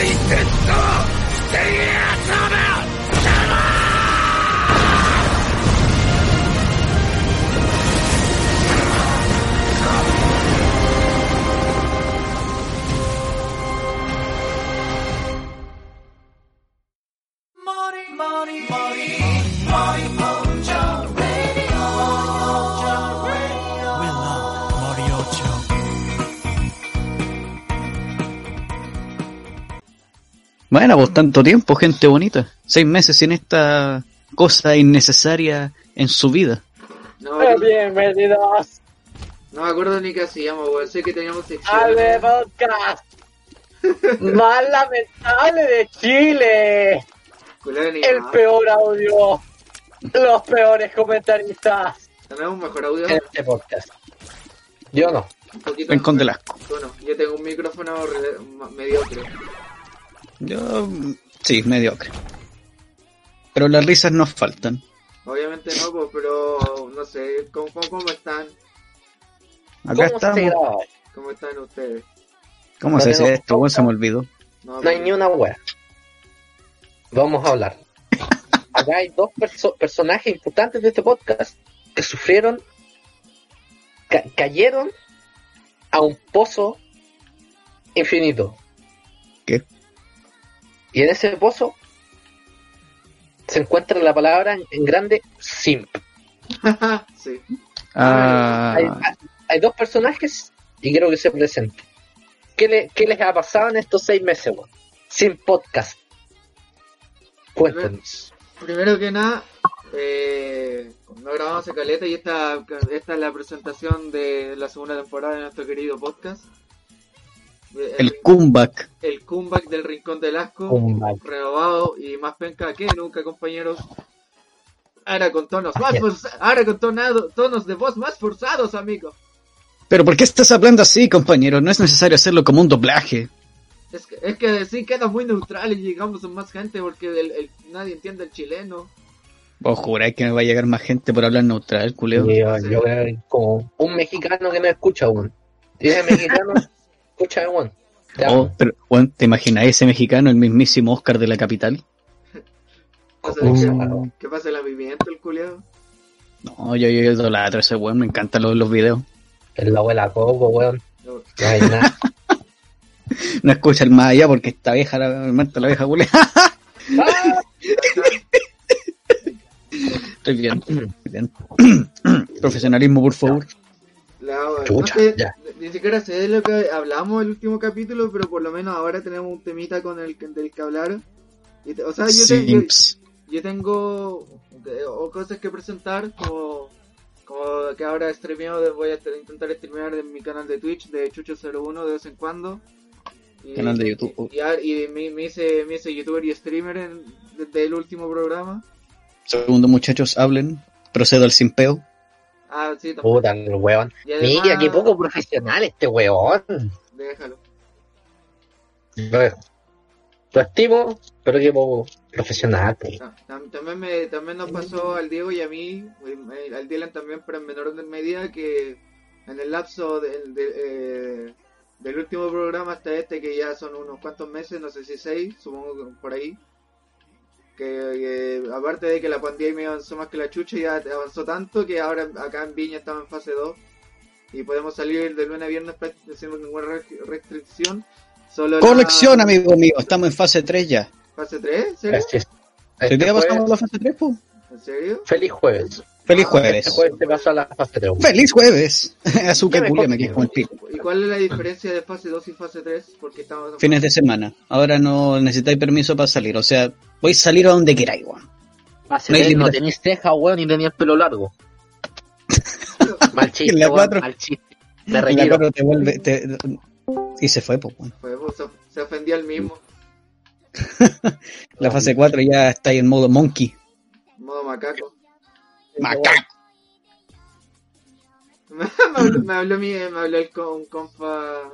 大鉄を防ぎやす Bueno, pues tanto tiempo, gente bonita. Seis meses sin esta cosa innecesaria en su vida. No, Bienvenidos no me acuerdo ni qué hacíamos, weón. Sé que teníamos sección. al de podcast más lamentable de Chile. El peor audio. Los peores comentaristas Tenemos un mejor audio. en este podcast. Yo no. Un poquito. Bueno, yo tengo un micrófono mediocre. Yo, sí, mediocre. Pero las risas nos faltan. Obviamente no, pues, pero no sé. ¿Cómo, cómo, cómo están? Acá ¿Cómo estamos. ¿Cómo están ustedes? ¿Cómo No se hace esto? Bueno, se me olvidó. No, No hay ni una wea. Vamos a hablar. Acá hay dos perso- personajes importantes de este podcast que sufrieron, ca- cayeron a un pozo infinito. ¿Qué? Y en ese pozo se encuentra la palabra en, en grande simp. sí. Ah, Hay, hay dos personajes y creo que se presenten. ¿Qué, le- qué les ha pasado en estos seis meses, weón? Sin podcast. Cuéntenos. Primero que nada, eh, no grabamos a caleta y esta, esta es la presentación de la segunda temporada de nuestro querido podcast. Eh, el comeback. el comeback del Rincón del Asco, Comeback. renovado y más penca que nunca, compañeros. Ahora con tonos más forza- ahora con tonado- tonos de voz más forzados, amigo. Pero ¿por qué estás hablando así, compañero? No es necesario hacerlo como un doblaje. Es que, es que sí queda muy neutral y llegamos a más gente porque el- el- nadie entiende el chileno. Vos juráis que me va a llegar más gente por hablar neutral, culeo. Yo, yo creo que como un mexicano que no escucha, weón. Si es mexicano, escucha, weón. Te amo. Oh, pero, weón, ¿te imaginas ese mexicano, el mismísimo Oscar de la capital? Oh. ¿qué, pasa el movimiento, el culiao? No, yo, yo idolatro a ese weón, me encantan los, los videos. Es la abuela Coco, weón. No, hay nada. No escucha el más allá porque está vieja, la, la vieja culea. Estoy bien, estoy bien. Profesionalismo, por favor. La- no Chucha, sé, ya. ni siquiera sé de lo que hablamos el último capítulo, pero por lo menos ahora tenemos un temita con el que- del que hablar. Y o sea, yo, te- yo, tengo eh, o cosas que presentar, como, como que ahora streameo, voy a intentar streamear en mi canal de Twitch de Chucho01 de vez en cuando. Y, Canal de YouTube. Y, y- y me, me hice, me hice youtuber y streamer en- desde el último programa. Segundo, muchachos, hablen. Procedo al simpeo. Ah, sí, también. Puta, el weón. Y además- Mira, qué poco profesional este weón. Déjalo. Lo, lo estimo, pero qué poco profesional. pues. Tam- También, me, también nos pasó al Diego y a mí, eh, al Dylan también, pero en menor medida, que en el lapso del, de- eh, del último programa hasta este, que ya son unos cuantos meses, no sé si seis, supongo que por ahí, que eh, aparte de que la pandemia avanzó más que la chucha, ya avanzó tanto que ahora acá en Viña estamos en fase 2 y podemos salir de lunes a viernes sin ninguna re- restricción. Solo la- Corrección, amigo mío, estamos en fase 3 ya. ¿Fase 3? ¿Serio? Así es. ¿Hoy Este día pasamos a jueves- la fase 3, po? ¿En serio? Feliz jueves. Feliz Ah, jueves. Este jueves se pasó a la fase 3. ¡Feliz jueves! Azúcar Ya me culia me confío. quejo el pico. ¿Y cuál es la diferencia de fase 2 y fase 3? Porque estamos Fines de semana. Ahora no necesitáis permiso para salir. O sea, voy a salir a donde queráis, weón. Fase No hay 3 no tenías ceja, weón, ni tenías pelo largo. Mal chiste, la weón, cuatro- mal chiste. Me la retiro. cuatro te vuelve. Te... Y se fue, pues, weón. Pues, se, ofendió al mismo. La fase 4 ya está ahí en modo monkey. Modo macaco. Macaco. me, habló, me habló mi, me habló el con, un compa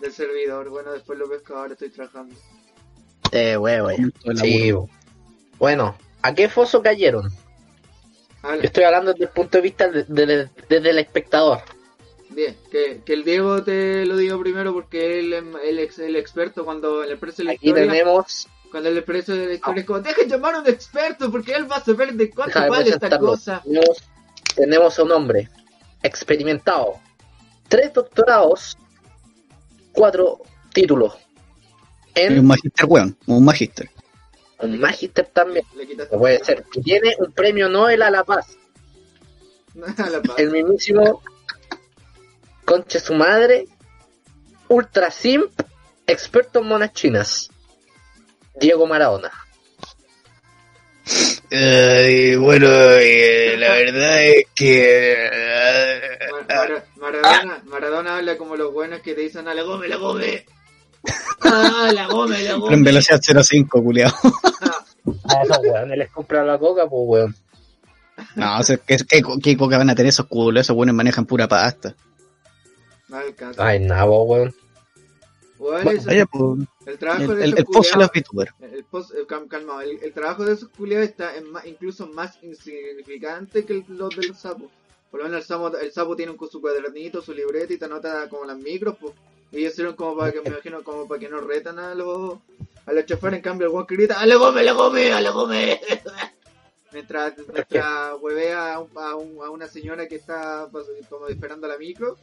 del servidor. Bueno, después lo pesco, ahora estoy trabajando. Eh, el Sí. Bueno, ¿a qué foso cayeron? Habla- Yo estoy hablando desde el punto de vista de- de- de- desde el espectador. Bien, que, que el Diego te lo diga primero porque él es el, ex, el experto cuando el precio la Aquí historia. tenemos Cuando es como, dejen llamar a un experto porque él va a saber de cuánto Déjame vale esta cosa. Tenemos, tenemos a un hombre experimentado, tres doctorados, cuatro títulos, Y un en magister, weón. Un magister. un magister también, Le que puede ser, tiene un premio Nobel a la paz, a la paz. el mismísimo conche su madre, ultra simp, experto en monas chinas, Diego Maradona. bueno, eh, la verdad es que... Mar- Mar- Maradona, Maradona habla como los buenos que te dicen a la gome, la gome. Ah, la gome, la en gome. velocidad 0.5, culiao. A esos weones les compra la coca, pues weón. No, o sea, ¿qué, qué, qué coca van a tener esos culos? Esos buenos manejan pura pasta. No. Ay, nada, weón. Bueno, vaya, pues, el trabajo el, de esos el culiados- VTubers. El, post, el, cal- calmado, el, el trabajo de esos culiados está en ma- incluso más insignificante que los del sapo. Por lo menos el sapo, el sapo tiene un, su cuadernito, su libreta y te anota como las micros, pues. Y ellos sirven como para que, me imagino, como para que no retan a los, a los choferes. En cambio, el guan que grita, ¡A la gome, a la gome, a la gome! mientras, mientras huevea a, un- a, un- a una señora que está pues, como esperando la micro.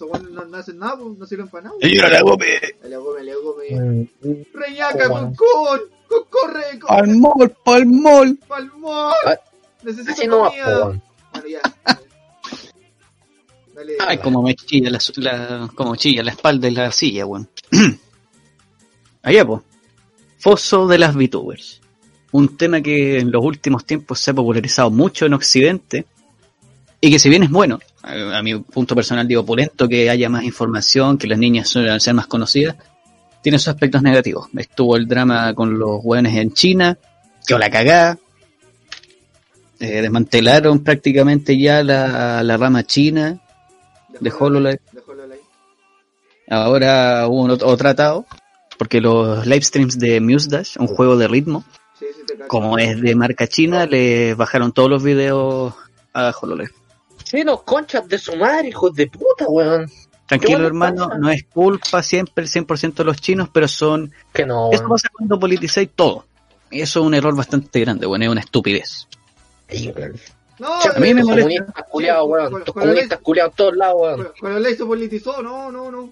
No, no hacen nada, pues, no sirven para nada. Señora la gome. A la gome, a la gome. Mm, Reñaca, Bueno. Concón, con corre, con Al mall, Necesito comida. Bueno, ya. Dale. Ay, como me chilla la, la- como chilla la espalda y la silla, weón. Allá, pues. Foso de las VTubers. Un tema que en los últimos tiempos se ha popularizado mucho en Occidente. Y que si bien es bueno, a, mi punto personal digo opulento, que haya más información, que las niñas suelen ser más conocidas, tiene sus aspectos negativos. Estuvo el drama con los hueones en China, que la cagada. Eh, desmantelaron prácticamente ya la, la rama china de HoloLive. Ahora hubo un otro tratado, porque los live streams de MuseDash, un juego de ritmo, Sí, sí, como es de marca china, le bajaron todos los videos a HoloLive. Los conchas de su madre, hijos de puta, weón. Tranquilo, bueno hermano, pasa. no es culpa siempre el 100% de los chinos, pero son... Que no, Eso pasa cuando politizáis todo. Y eso es un error bastante grande, bueno, es una estupidez. No, Che, a mí me molesta. Comunistas culiados, weón. con- comunistas culiados en todos lados, weón. Hol- HoloLive se politizó, no, no, no.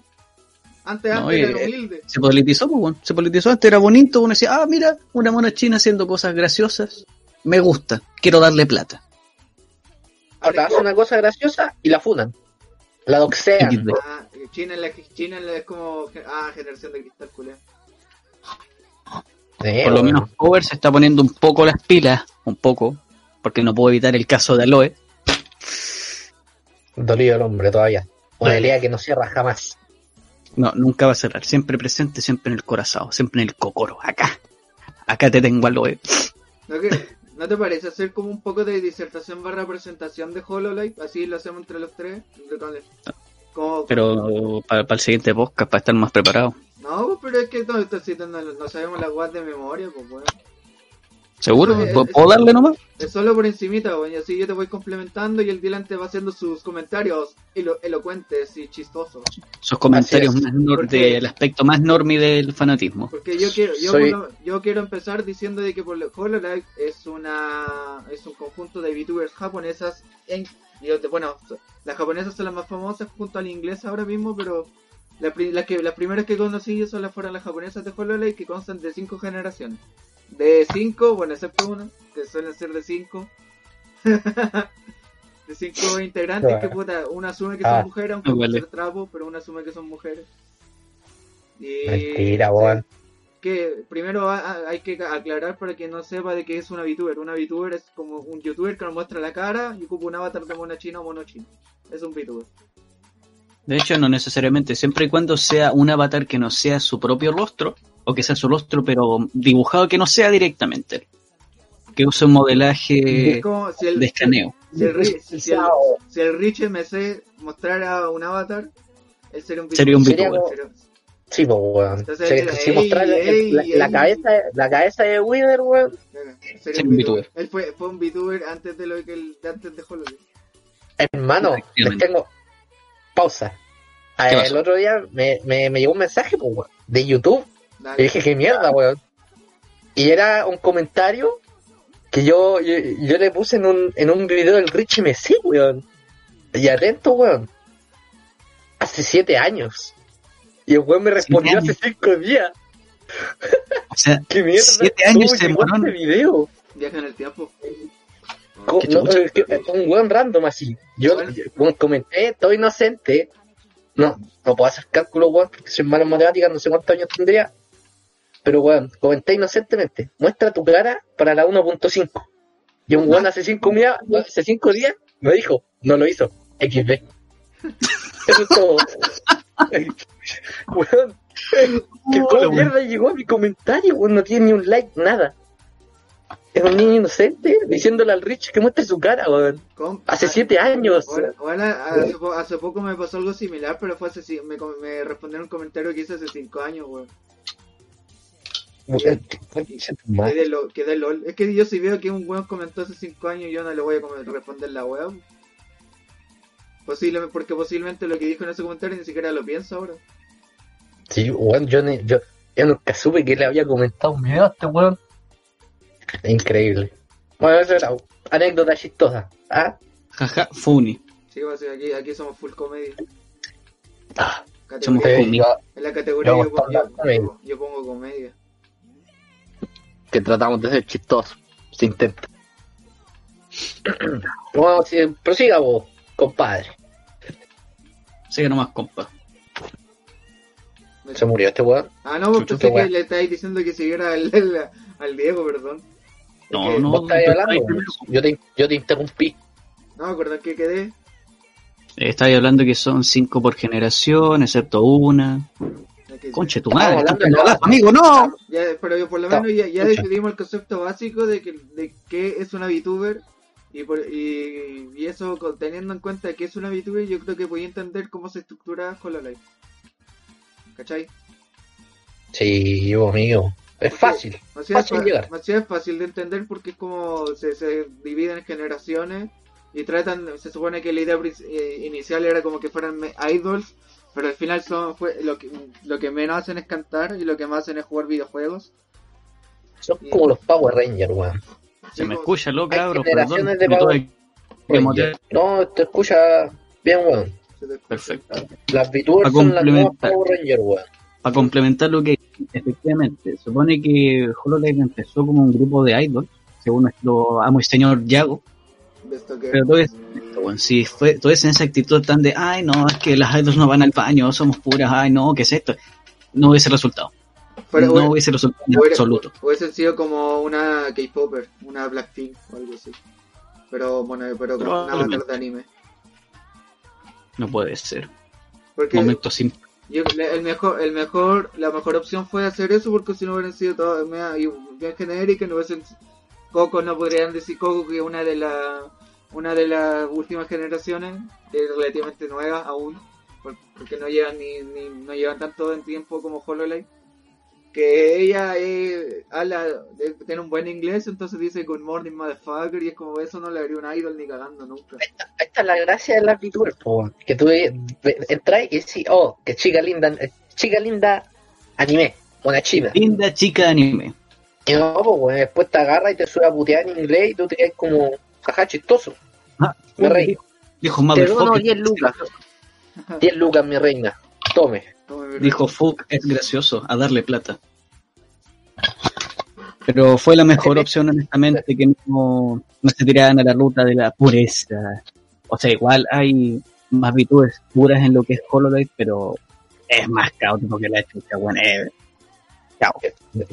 Antes, No, antes era humilde. Se politizó, pues, bueno, se politizó, antes era bonito, uno decía, ah, mira, una mona china haciendo cosas graciosas, me gusta, quiero darle plata. Ahora hace una cosa graciosa y la funan. La doxean. Ah, China, es la, China es la- es como, ah, generación de cristal, Por lo menos Cover se está poniendo un poco las pilas, un poco, porque no puedo evitar el caso de Aloe. Dolido el hombre todavía. Una pelea que no cierra jamás. No, nunca va a cerrar, siempre presente, siempre en el corazón, siempre en el cocoro, acá. Acá te tengo Aloe. ¿No, que- ¿No te parece hacer como un poco de disertación barra presentación de HoloLive? Así lo hacemos entre los tres. Entre. Como, Pero para, el siguiente podcast, para estar más preparado. No, pero es que no, no, no sabemos la guas de memoria, pues bueno. ¿Seguro? Eh, ¿Puedo eh, puedo darle nomás? Es solo por encimita, güey, y así yo te voy complementando y el Dylan te va haciendo sus comentarios elo- elocuentes y chistosos. Sus comentarios más del aspecto más normi del fanatismo. Porque yo quiero, yo, Soy- lo- yo quiero empezar diciendo de que por lo- HoloLive es una es un conjunto de VTubers japonesas en bueno, las japonesas son las más famosas junto a la inglesa ahora mismo, pero la que las primeras que conocí yo son las fueron las japonesas de HoloLive que constan de cinco generaciones. De cinco, bueno, excepto una, que suelen ser de cinco. de cinco integrantes que puta, una asume que son Ah. mujeres, aunque Ah, vale. ser trapos, pero una asume que son mujeres. Y, Mentira, sí, weón. que primero ha- ha- hay que aclarar para que no sepa de qué es una VTuber. Una VTuber es como un YouTuber que nos muestra la cara y ocupa un avatar de mono chino o mono chino. Es un VTuber. De hecho, no necesariamente, siempre y cuando sea un avatar que no sea su propio rostro, o que sea su rostro, pero dibujado que no sea directamente. Que use un modelaje si el, de escaneo. si el, si el, si el Rich MC mostrara un avatar, él sería un VTuber. Sería un Sería VTuber. como- Sería- Sí, pues, weón. Entonces, Si- ey, si mostrar el- ey, la, la ey. cabeza, la cabeza de Wither, weón. sería Sería un VTuber. Él fue, fue un VTuber antes de lo que el, de antes de HoloLens. Hermano, les tengo, pausa. ¿Qué Eh, pasó? el otro día me, me, me llegó un mensaje pues, weón, de YouTube y dije, ¿qué mierda, weón? Y era un comentario que yo, yo, yo le puse en un, en un video del Rich MC, weón. Y atento, weón. Hace siete años. Y el weón me respondió hace cinco días. O sea, ¿Qué mierda? Siete años ¿Cómo se demoró este video? Viaja en el tiempo. No, un weón random así. Yo Bueno. comenté, todo inocente. No, no puedo hacer cálculo, weón, porque soy malo en matemáticas, no sé cuántos años tendría. Pero weón, comenté inocentemente. Muestra tu cara para la 1.5. Y un weón hace cinco, días, hace cinco días me dijo, no lo hizo. XD. Eso es todo. weón. Que Hola, como weón. mierda llegó a mi comentario, weón, no tiene ni un like, nada. Es un niño inocente diciéndole al Rich que muestre su cara, weón. Hace ah, siete años. Bueno, bueno, hace, po- hace poco me pasó algo similar, pero fue hace me, me respondieron un comentario que hice hace 5 años, weón. Qué lo, quedé lol. Es que yo si veo que un weón comentó hace 5 años, yo no le voy a responder la weón. Posiblemente, porque posiblemente lo que dijo en ese comentario ni siquiera lo pienso ahora. Sí, weón, yo, ni- yo, yo nunca supe que le había comentado un video a este weón. Increíble. Bueno, eso era anécdota chistosa. ¿Ah? jaja, funny. Sí, va a ser aquí, aquí somos full comedia. Ah, Somos en la categoría yo yo- yo pongo comedia. Que tratamos de ser chistosos. Se intenta. bueno, si, prosiga vos, compadre. Sigue nomás, compa. Se murió este weón. Ah, no, Chuchu, pensé que le estáis diciendo que siguiera al, al, al Diego, perdón. Es No, que- no. Vos estabas tú hablando. Yo te, yo te interrumpí. No, acordás que quedé. Eh, Estabas hablando que son cinco por generación, excepto una. Que- Conche tu madre. hablando amigo, no. Ya, pero yo por lo menos ya, ya decidimos el concepto básico de que de qué es una VTuber y, por, y, y eso con- teniendo en cuenta que es una VTuber yo creo que voy a entender cómo se estructura Hololive. ¿Cachai? Sí, yo, amigo. Es fácil. O sea, Fácil es, llegar. o sea, es fácil de entender porque es como se, se dividen en generaciones y tratan, se supone que la idea eh, inicial era como que fueran me- idols, pero al final son fue, lo, que, lo que menos hacen es cantar y lo que más hacen es jugar videojuegos. Son como los Power Rangers, weón. Se me escucha, generaciones perdón. de Power que mutear. No, te escucha bien, weón. Perfecto. Las VTubers son las nuevas. Power Rangers, weón. Para complementar lo que efectivamente, supone que HoloLive empezó como un grupo de idols, según nuestro amo y señor Yago, pero todo es, bueno, si fue, todo es en esa actitud tan de, ay no, es que las idols no van al baño, somos puras, ay no, ¿qué es esto? No hubiese resultado, no hubiese resultado en absoluto. Hubiese sido como una K-Popper, una Blackpink o algo así. Pero bueno, pero con una avatar de anime. No puede ser. Porque Momento yo, el mejor, el mejor, la mejor opción fue hacer eso porque si no hubieran sido todas bien genéricas, no hubiesen Coco no podrían decir Coco que una de las una de las últimas generaciones es relativamente nueva aún por- porque no llevan ni, ni- no llevan tanto en tiempo como HoloLive que ella eh, habla de- tiene un buen inglés entonces dice good morning motherfucker y es como eso no le haría un idol ni cagando nunca Esta es la gracia de las VTubers. Que tú eh, entras y decís, oh, que chica linda, eh, chica linda anime, una china. linda chica de anime. Y no, pues, después te agarra y te sube a putear en inglés y tú te quedas como, jaja, chistoso. Ah, Me reí. Dijo motherfucker. 10 lucas. 10 lucas, mi reina. Tome. Dijo fuck, es gracioso, a darle plata. Pero fue la mejor opción, honestamente, que no, no se tiraran a la ruta de la pureza. O sea, igual hay más virtudes puras en lo que es HoloLive, pero es más caótico que la chucha, bueno, eh,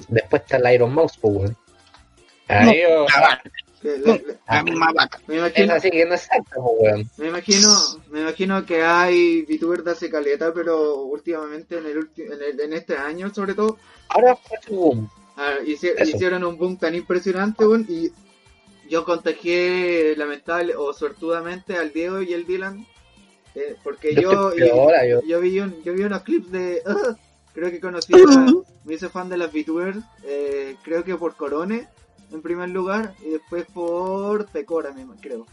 Después está el Iron Mouse, pues, weón. Que la- la- La misma vaca. me es imagino así que no es exacto, weón. Me imagino, me imagino que hay VTubers de hace caleta, pero últimamente en el, ulti- en, el- en este año sobre todo, Ahora fue tu boom. ah, hicieron un boom tan impresionante, weón, y yo contagié lamentable o suertudamente al Diego y al Dylan, eh, porque Yo yo, peor, yo- yo vi un, yo vi unos clips de, creo que conocí, a, me hice fan de las VTubers, eh, creo que por Corone en primer lugar y después por Pecora, me- creo.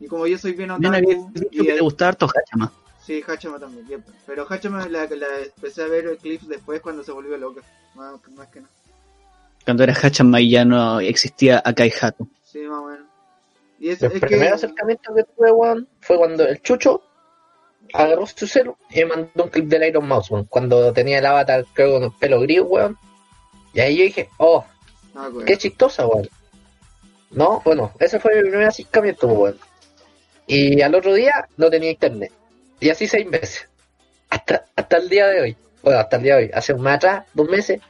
Y como yo soy bien Bien, otaku, dicho y que te gustaba harto Hachama. Sí, Hachama también. Pero Hachama la, la empecé a ver clips después cuando se volvió loca. Más, más que nada. Cuando era Hachama ya no existía Akai Hato. Sí, más o menos. Y es, El es primer que. acercamiento que tuve, weón, fue cuando el Chucho agarró su celu y me mandó un clip del Iron Mouse, weón, cuando tenía el avatar, creo, con el pelo gris, weón. Y ahí yo dije, oh, Acuerdo. qué chistosa, weón. No, bueno, ese fue mi primer acercamiento, weón. Y al otro día no tenía internet. Y así seis meses. Hasta, hasta el día de hoy. Bueno, hasta el día de hoy. Hace un mes atrás, dos meses,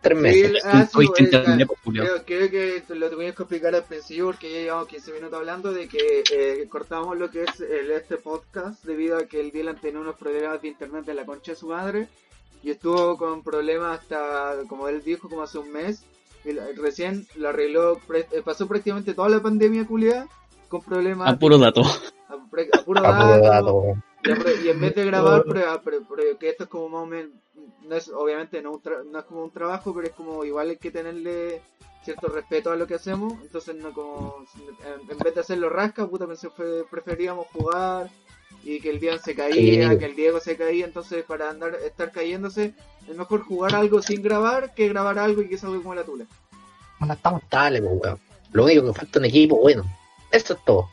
tres meses. ah, sí, internet, pues, Julio. creo, creo que lo tuvimos que explicar al principio porque ya llevamos 15 minutos hablando de que eh, cortamos lo que es el, este podcast debido a que el Dylan tenía unos problemas de internet de la concha de su madre y estuvo con problemas hasta, como él dijo, como hace un mes. Recién lo arregló, pre- eh, pasó prácticamente toda la pandemia culiada con problemas A puro dato. a, pre- a puro Ah, puro dato, dato, y, y en vez de grabar, pre- pre- que esto es como más o menos, no es obviamente no, un tra- no es como un trabajo, pero es como igual hay que tenerle cierto respeto a lo que hacemos, entonces no como, en, en vez de hacerlo rasca, puta, pensé fue, preferíamos jugar y que el día se caía, Sí. que el Diego se caía, entonces para andar estar cayéndose es mejor jugar algo sin grabar que grabar algo y que salga como la tula. Bueno, estamos estables, pues, weón. Lo único que falta es un equipo bueno. Eso es todo.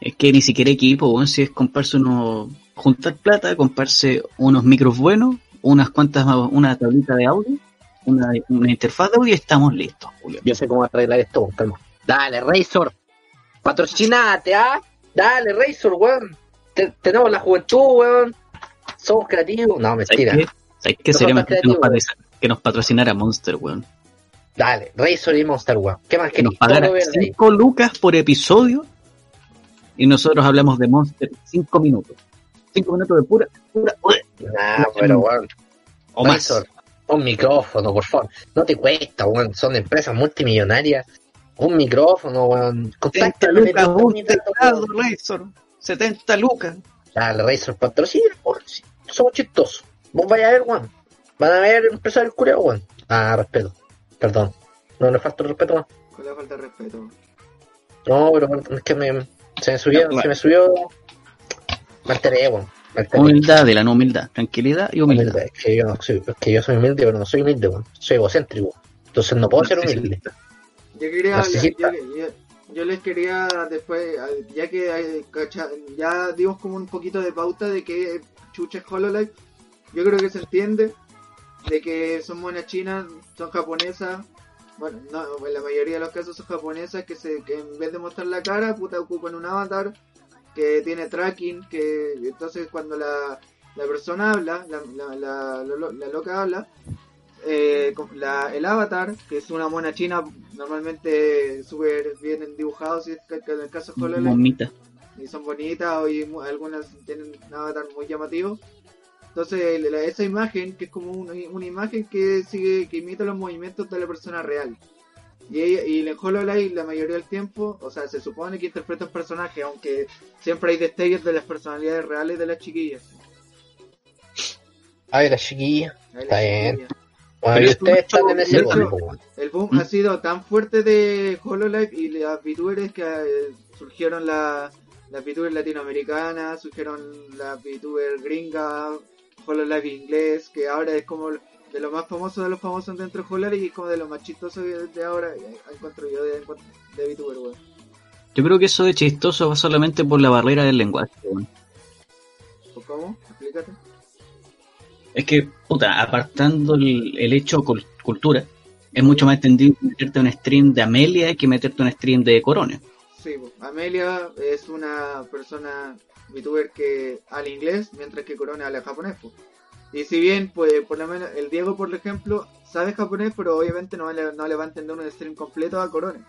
Es que ni siquiera equipo, weón, si es comprarse unos, juntar plata, comprarse unos micros buenos, unas cuantas, una tablita de audio, una, una interfaz de audio y estamos listos, Julio. Yo sé cómo arreglar esto, calma. Dale, Razor. Patrocinate, ¿ah? Dale, Razor, weón. Te- tenemos la juventud, weón. Somos creativos. No, ¿Sabes mentira. qué? ¿Sabes qué? No Sería mejor que nos, que patrocinara Monster, weón. Dale, Razor y Monster, weón. ¿Qué más Que nos pagara Todo verde ahí. 5 lucas por episodio y nosotros hablamos de Monster 5 minutos. 5 minutos de pura, pura, Nah, pero weón. o más. Razor, un micrófono, por favor. No te cuesta, weón. Son empresas multimillonarias. Un micrófono, weón. 70 Contacta lucas, un teclado, Razor. 70 lucas. Dale, Razor, patrocina, weón. Sí, Somos chistosos. Vos vais a ver, weón. Van a ver empresarios curiados, weón. Ah, respeto. Perdón. No le falta el respeto más. Con la falta de respeto. No, pero bueno, es que me, se me subió, se me subió. Me alteré, weón. Me alteré. Humildad, de la no humildad. Tranquilidad y humildad. Humildad. Es que yo no soy, es que yo soy humilde, pero no soy humilde, weón. Soy egocéntrico. Entonces no puedo ser humilde. Yo quería, yo- yo- yo les quería después, eh, ya que eh, ya dimos como un poquito de pauta de que chucha es Hololive, yo creo que se entiende de que son monas chinas, son japonesas, bueno, no, en la mayoría de los casos son japonesas que se que en vez de mostrar la cara, puta ocupan un avatar que tiene tracking, que entonces cuando la, la persona habla, la, la, la, la- la loca habla, eh, la- el avatar, que es una mona china normalmente súper bien dibujado, si es que, que en el caso de HoloLens, Momita. y son bonitas y algunas tienen un avatar muy llamativo. Entonces la- esa imagen, que es como una, una imagen que sigue, que imita los movimientos de la persona real. Y, ella, y en HoloLens la mayoría del tiempo, o sea, se supone que interpreta un personaje, aunque siempre hay destellos de las personalidades reales de las chiquillas. Ay, la chiquilla. Ahí Está las bien. chiquillas. Bueno, ustedes están en ese hecho-. El boom ¿Mm? ha sido tan fuerte de HoloLive y las VTubers que eh, surgieron la- las VTubers latinoamericanas, surgieron las VTubers gringas, HoloLive inglés, que ahora es como de lo más famoso de los famosos dentro de HoloLive y es como de los más chistosos de, ahora, encuentro yo de, de VTuber, weón. Yo creo que eso de chistoso va solamente por la barrera del lenguaje, weón. ¿O ¿Cómo? Explícate. Es que, apartando el, el hecho cul- cultura, es mucho más entendido meterte un stream de Amelia que meterte un stream de Corona. Sí. Amelia es una persona VTuber que habla inglés, mientras que Corona habla japonés. po. Y si bien, pues, por lo menos, el Diego, por ejemplo, sabe japonés, pero obviamente no le, va a entender un stream completo a Corona.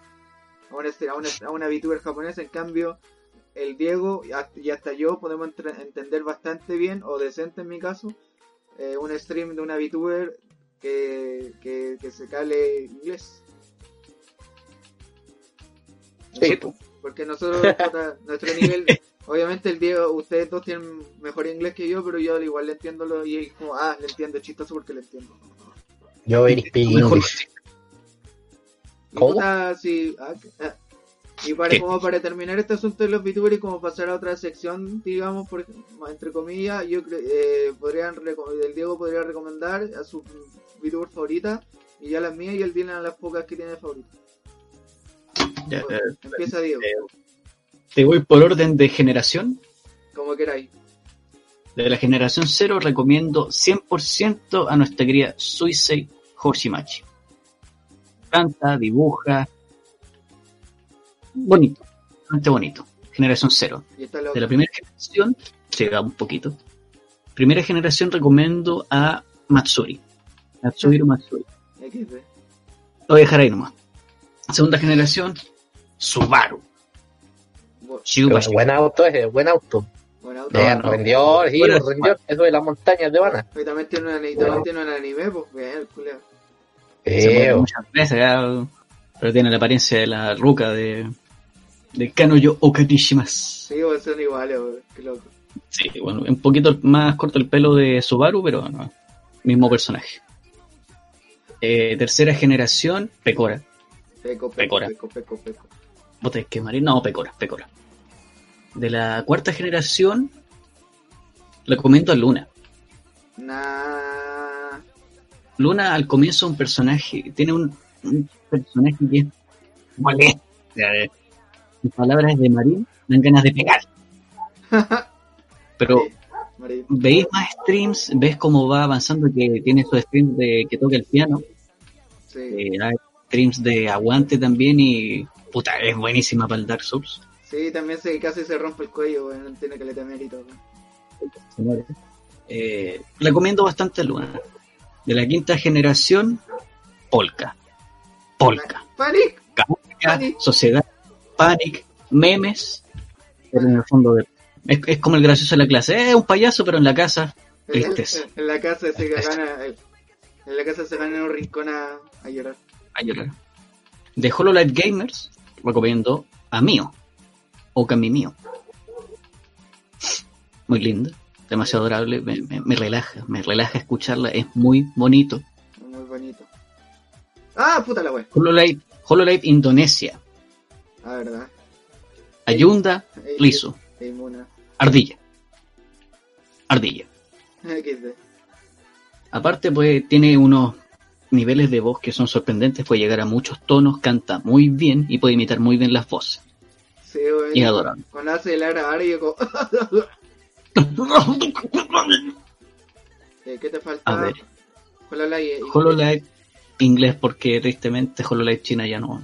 A una, a una, VTuber japonesa, en cambio, el Diego y hasta- yo podemos entender bastante bien, o decente en mi caso, eh, un stream de una VTuber que, que, que se cale inglés. Sí, po. Porque nosotros, nuestro nivel, obviamente el Diego, ustedes dos tienen mejor inglés que yo, pero yo al igual le entiendo lo, y es como, ah, le entiendo, es chistoso porque le entiendo. Yo speak English. ¿Cómo? puta, sí, ah, ah, Y para, ¿Qué? como para terminar este asunto de los VTubers y como pasar a otra sección, digamos, por, entre comillas, yo eh, podrían el Diego podría recomendar a su VTuber favorita y ya las mías y el Dylan a las pocas que tiene favoritas. Ya, eh, Empieza Diego, eh, te voy por orden de generación. como queráis. De la generación 0 recomiendo 100% a nuestra querida Suisei Hoshimachi. Canta, dibuja. Bonito, bastante bonito. Generación 0. Y está la De la primera generación, llega un poquito. Primera generación recomiendo a Matsuri. Natsuhiro Matsuri. XD. Lo voy a dejar ahí nomás. Segunda generación, Subaru. Buen auto ese, buen auto. Buen auto. No. rendió, sí, Bueno, rendió. Eso de las montañas de Habana. Y también tiene un, ani- también tiene un anime, pues bien, el culeo. Muchas veces, ya, pero tiene la apariencia de la ruca de, de Kanoyo Okatishimasu. Sí, pues son iguales, weón, qué loco. Sí, bueno, un poquito más corto el pelo de Subaru, pero no, mismo personaje. Eh, tercera generación, Pecora. Peco, peco, Pecora. peco, peco, peco. Que marín- no, Pecora, Pecora. De la cuarta generación, le comento a Luna. Nah. Luna al comienzo es un personaje, tiene un, un personaje que es molesto. En palabras de Marín, dan ganas de pegar. Pero veis más streams, ves cómo va avanzando, que tiene sus streams de que toca el piano, Sí. eh, hay streams de aguante también y puta, es buenísima para el Dark Souls. Sí, también se, casi se rompe el cuello, tiene que le temer y todo. Eh, recomiendo bastante a Luna. De la quinta generación, Polka. Polka. Panic. sociedad, panic, memes, pero en el fondo de- es, es como el gracioso de la clase, es un payaso pero en la casa, En, Tristeza. en la casa se gana, en la casa se gana en un rincón a, a llorar. a llorar. De HoloLive Gamers, recomiendo a Mio, o Cami Mio. Muy linda, demasiado adorable, me, me- me relaja, me relaja escucharla, es muy bonito. Muy bonito. Ah, puta la wea. HoloLive, HoloLive Indonesia, Ah, verdad. Ayunda, Eh, Liso, eh. Ardilla. Ardilla. Aparte, pues tiene unos niveles de voz que son sorprendentes, puede llegar a muchos tonos, canta muy bien y puede imitar muy bien las voces. Sí, weón. Y es adorable. Cuando hace el ara ara, yo como... Eh, ¿Qué te falta? A ver. HoloLive. HoloLive inglés porque tristemente HoloLive China ya no.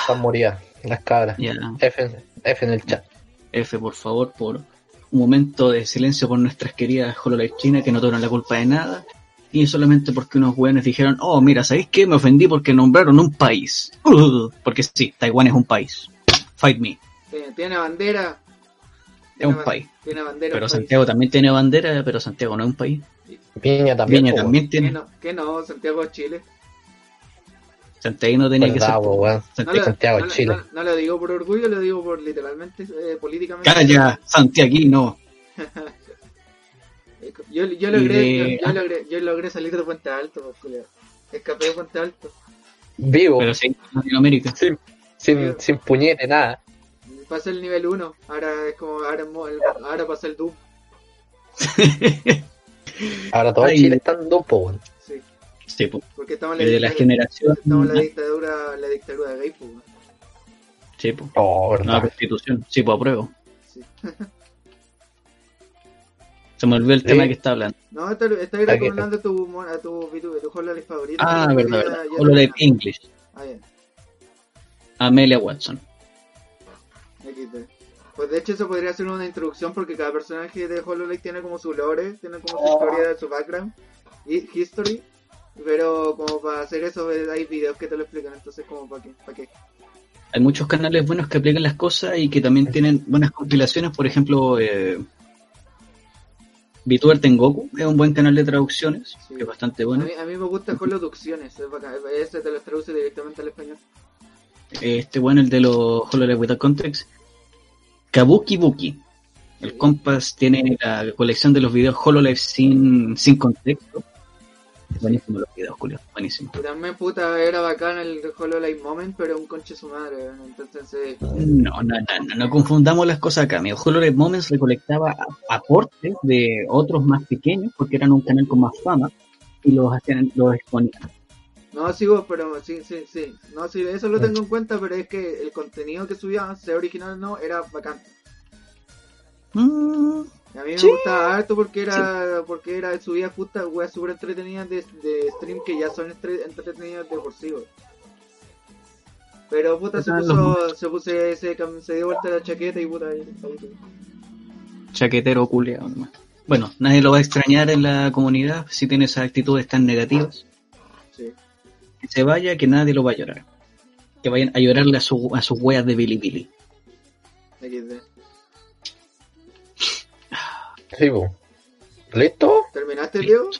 Están moridas las cabras. Ya, F, en- F en el chat. F por favor, por un momento de silencio por nuestras queridas HoloLive China que no tuvieron la culpa de nada. Y solamente porque unos weones dijeron, oh mira, ¿sabéis qué? Me ofendí porque nombraron un país. Uh, porque sí, Taiwán es un país. Fight me. Tiene, tiene bandera. Es un país. Tiene bandera. Pero país. Santiago también tiene bandera, pero Santiago no es un país. Viña también. Viña po, también ¿Qué tiene. no? ¿Qué no? Santiago, Chile. Santiago no tenía que ser. Verdad, po, weón. No Santiago. lo, Santiago, no Chile. no- no lo digo por orgullo, lo digo por literalmente, eh, políticamente. Calla, Santiaguino. Yo, yo, logré, de- yo, yo logré, yo logré salir de Puente Alto, pues. Escapé de Puente Alto. Vivo. Pero sí, Latinoamérica. Sin, sin, sin puñete, nada. Pasé el nivel 1. Ahora es como, ahora, es mo- el- ahora pasé el Doom. Ahora todo Ay. Chile está en Dumpo, weón. Sí. Pues. Porque estamos en Y de la dictadura- generación. Estamos en la dictadura, la dictadura gay, pues, weón. Sí, pues. Oh, No, verdad. constitución. Sí, pues apruebo. Sí. Se me olvidó el Sí. tema que está hablando. No, estoy, estoy Aquí recomendando tu, mon- a tu VTuber, tu HoloLive favorito. Ah, verdad, verdad. HoloLive. English. Ah. Amelia Watson. Pues de hecho eso podría ser una introducción porque cada personaje de HoloLive tiene como su lore, tiene como su historia, su background y history. Pero como para hacer eso eh, hay videos que te lo explican, entonces como para qué, para qué. Hay muchos canales buenos que aplican las cosas y que también tienen buenas compilaciones. Por ejemplo, eh, VTuber Tengoku es un buen canal de traducciones, Sí. que es bastante A, bueno. mí, a mí me gusta Holoducciones, es bacán, ese te lo traduce directamente al español. Este bueno, el de los HoloLive Without Context. Kabuki Buki. El Sí. Compass tiene la colección de los videos HoloLive sin, sin contexto. Buenísimo los videos, Julio. Buenísimo. También, puta, era bacán el HoloLive Moment, pero un conche su madre. Entonces, eh, No, no, no, no, no confundamos las cosas acá. Mi HoloLens Moments recolectaba aportes de otros más pequeños, porque eran un canal con más fama, y los hacían, los exponían. no, sigo, pero sí, sí, sí. No, sí, eso lo tengo en cuenta, pero es que el contenido que subía, sea original o no, era bacán. Mm, a mí me Sí. gustaba harto porque era, porque era, subía puta, weas súper entretenidas de, de stream que ya son entre- entretenidas de por sí. Pero puta, se puso, se puso, se, dio vuelta la chaqueta y puta, ahí, ahí, chaquetero culeado nomás. Bueno, nadie lo va a extrañar en la comunidad si tiene esas actitudes tan negativas. sí. Que se vaya, que nadie lo va a llorar. Que vayan a llorarle a, su, a sus weas de Billy Billy. Sí, po. ¿Listo? ¿Terminaste, Sí. Diego?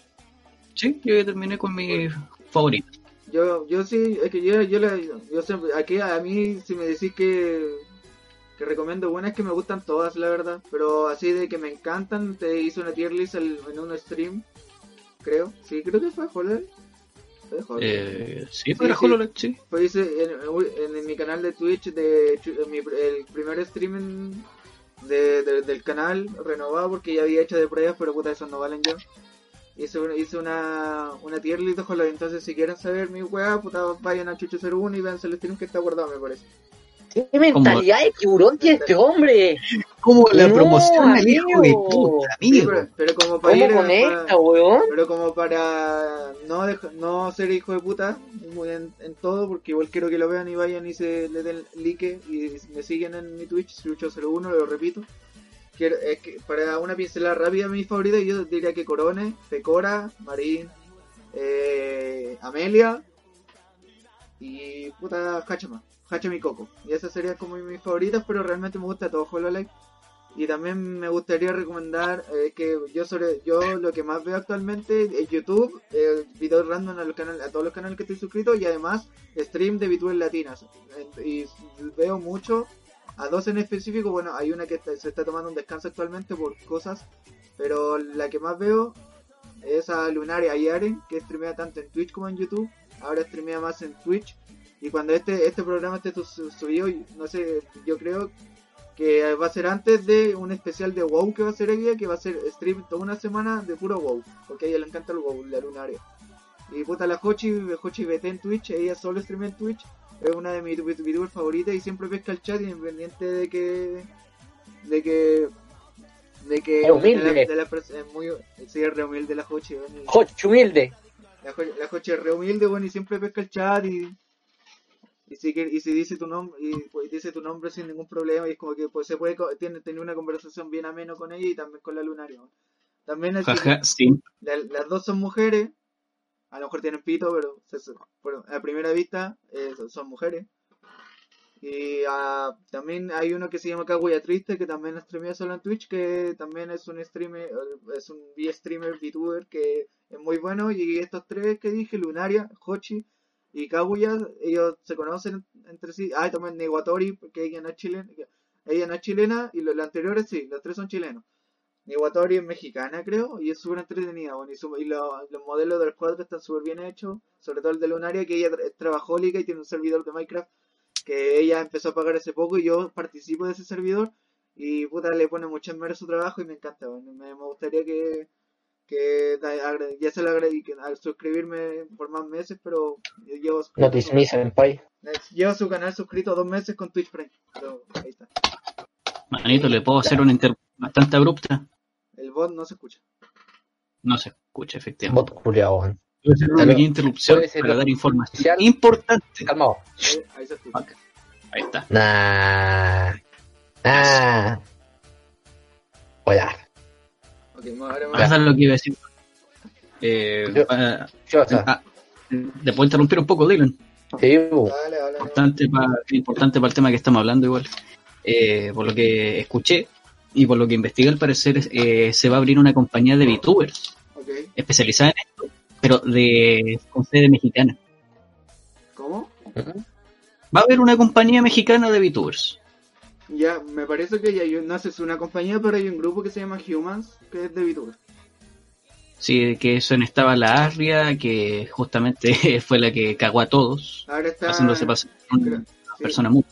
Sí, yo ya terminé con mi favorito. Yo, yo sí, es que yo, yo, la, yo siempre, aquí a mí si me decís que, que recomiendo buenas que me gustan todas, la verdad, pero así de que me encantan, te hice una tier list el- en un stream, creo, sí, creo que fue Joder. Eh, sí, Sí, para sí. HoloLens, sí. Fue hice en, en- en mi canal de Twitch, de, en mi- el primer stream en- de, de- del canal renovado porque ya había hecho de pruebas, pero puta, esos no valen ya. Hice, hice una, una tier list Hollow, entonces si quieren saber mi weá, puta, vayan a Chucho01 y vean el que está guardado, me parece. ¿Qué mentalidad de tiburón tiene este hombre? Como la No, promoción del hijo de amigo. puta, Sí, amigo. pero, pero como para ¿Cómo ir, conecta, para- weón? pero como para no deja- no ser hijo de puta en, en todo, porque igual quiero que lo vean y vayan y se le den like y me siguen en mi Twitch, Chucho01, lo repito. Quiero, es que para una pincelada rápida, mi favorita, yo diría que Corone, Pecora, Marín, eh, Amelia y puta Hachama, Hachama y Coco. Y esas serían como mis favoritas, pero realmente me gusta todo Hololive. Y también me gustaría recomendar eh, que yo sobre yo lo que más veo actualmente es YouTube, eh, videos random a, los canales, a todos los canales que estoy suscrito y además stream de VTubers latinas. Eh, Y veo mucho, a dos en específico, bueno, hay una que está- se está tomando un descanso actualmente por cosas, pero la que más veo es a Lunaria y Aren, que streamea tanto en Twitch como en YouTube, ahora streamea más en Twitch. Y cuando este, este programa esté su- subido, no sé, yo creo que va a ser antes de un especial de WoW que va a ser ella, que va a ser stream toda una semana de puro WoW, porque a ella le encanta el WoW, la lunaria. Y puta la Hochi, Hochi BT en Twitch, ella solo streamea en Twitch, es una de mis youtubers favoritas y siempre pesca el chat independiente de que de que de que Es humilde. de la- de la es muy sí, es re humilde la Hochi, Joch, humilde. la, la Jochi es re humilde, bueno, y siempre pesca el chat y y si, y si dice tu nombre y pues, dice tu nombre sin ningún problema y es como que pues se puede tiene tener una conversación bien ameno con ella y también con la lunaria. También es Jaja, sí. la- las dos son mujeres, a lo mejor tienen pito, pero se- bueno, a primera vista eh, son- mujeres. Y ah, también hay uno que se llama Kaguya Triste, que también streamea solo en Twitch, que también es un streamer, es un V-streamer, VTuber, que es muy bueno. Y estos tres que dije, Lunaria, Hochi y Kaguya, ellos se conocen entre sí. Ah, y también Neguatori, porque ella no es chilena, ella no es chilena, y los, los anteriores sí, los tres son chilenos. Niwatori es mexicana, creo, y es súper entretenida. Bueno, y su- y lo- los modelos del cuadro están súper bien hechos, sobre todo el de Lunaria, que ella es trabajólica y tiene un servidor de Minecraft que ella empezó a pagar hace poco y yo participo de ese servidor. Y puta, le pone mucho a su trabajo y me encanta. bueno, me gustaría que, que ya se lo agradezco al suscribirme por más meses, pero yo llevo, Notice me, senpai. llevo su canal suscrito dos meses con Twitch Prime. Pero ahí está. Manito, ¿le puedo hacer una interrupción bastante abrupta? El bot no se escucha. No se escucha, efectivamente. Bot hacer una pequeña interrupción para dar información importante. Calmado. Ahí, ahí se escucha. Ok, Ahí está. Nah. Nah. Hola. Ahora lo que iba a decir. Eh, Yo- ah, Yo, ah, ¿Le puedo interrumpir un poco, Dylan? sí. Dale, dale, importante para importante para el tema que estamos hablando igual Eh, por lo que escuché y por lo que investigué al parecer eh, se va a abrir una compañía de VTubers especializada en esto pero de con sede mexicana ¿cómo? va a haber una compañía mexicana de VTubers Ya, me parece que ya hay, un- no sé, es una compañía, pero hay un grupo que se llama Humans, que es de VTuber. Sí, que eso en estaba la Arria, que justamente fue la que cagó a todos, Ahora está. haciéndose pasar por creo- una sí. persona muy...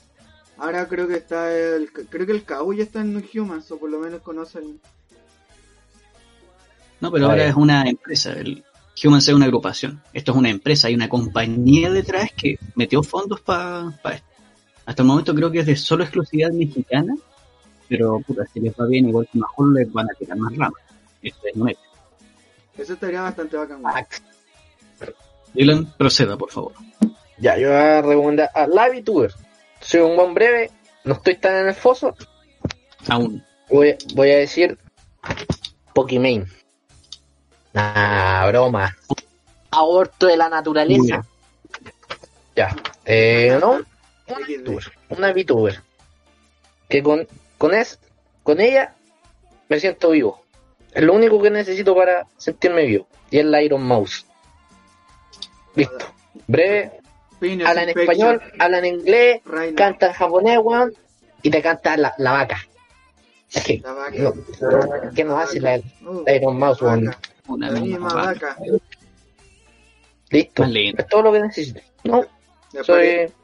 Ahora creo que está el. Creo que el Kawu ya está en Humans, o por lo menos conocen. No, pero Ah, ahora es una empresa. El Humans es una agrupación. Esto es una empresa. Hay una compañía detrás que metió fondos para esto. Hasta el momento creo que es de solo exclusividad mexicana. Pero, puta, si les va bien, igual que mejor les van a tirar más ramas. Eso es un hecho. Eso estaría bastante bacán. weón. Dylan, proceda, por favor. Ya, yo voy a recomendar a la VTuber. Soy un buen breve, no estoy tan en el foso. Aún. Voy, voy a decir Pokimane. Nah, broma. Aborto de la naturaleza. Ya, eh, no, una. VTuber, una VTuber. Que con, con, es, con ella me siento vivo. Es lo único que necesito para sentirme vivo. Y es la Iron Mouse. Listo. Breve, Penis habla en español, habla en inglés, Reina. canta en japonés, weón, y te canta la, la vaca. Es que, La vaca. no, ¿qué nos hace la, Uh, la Iron Mouse, weón? Una misma vaca. vaca. Listo. Es todo lo que necesito. No, ¿Les, pare- soy.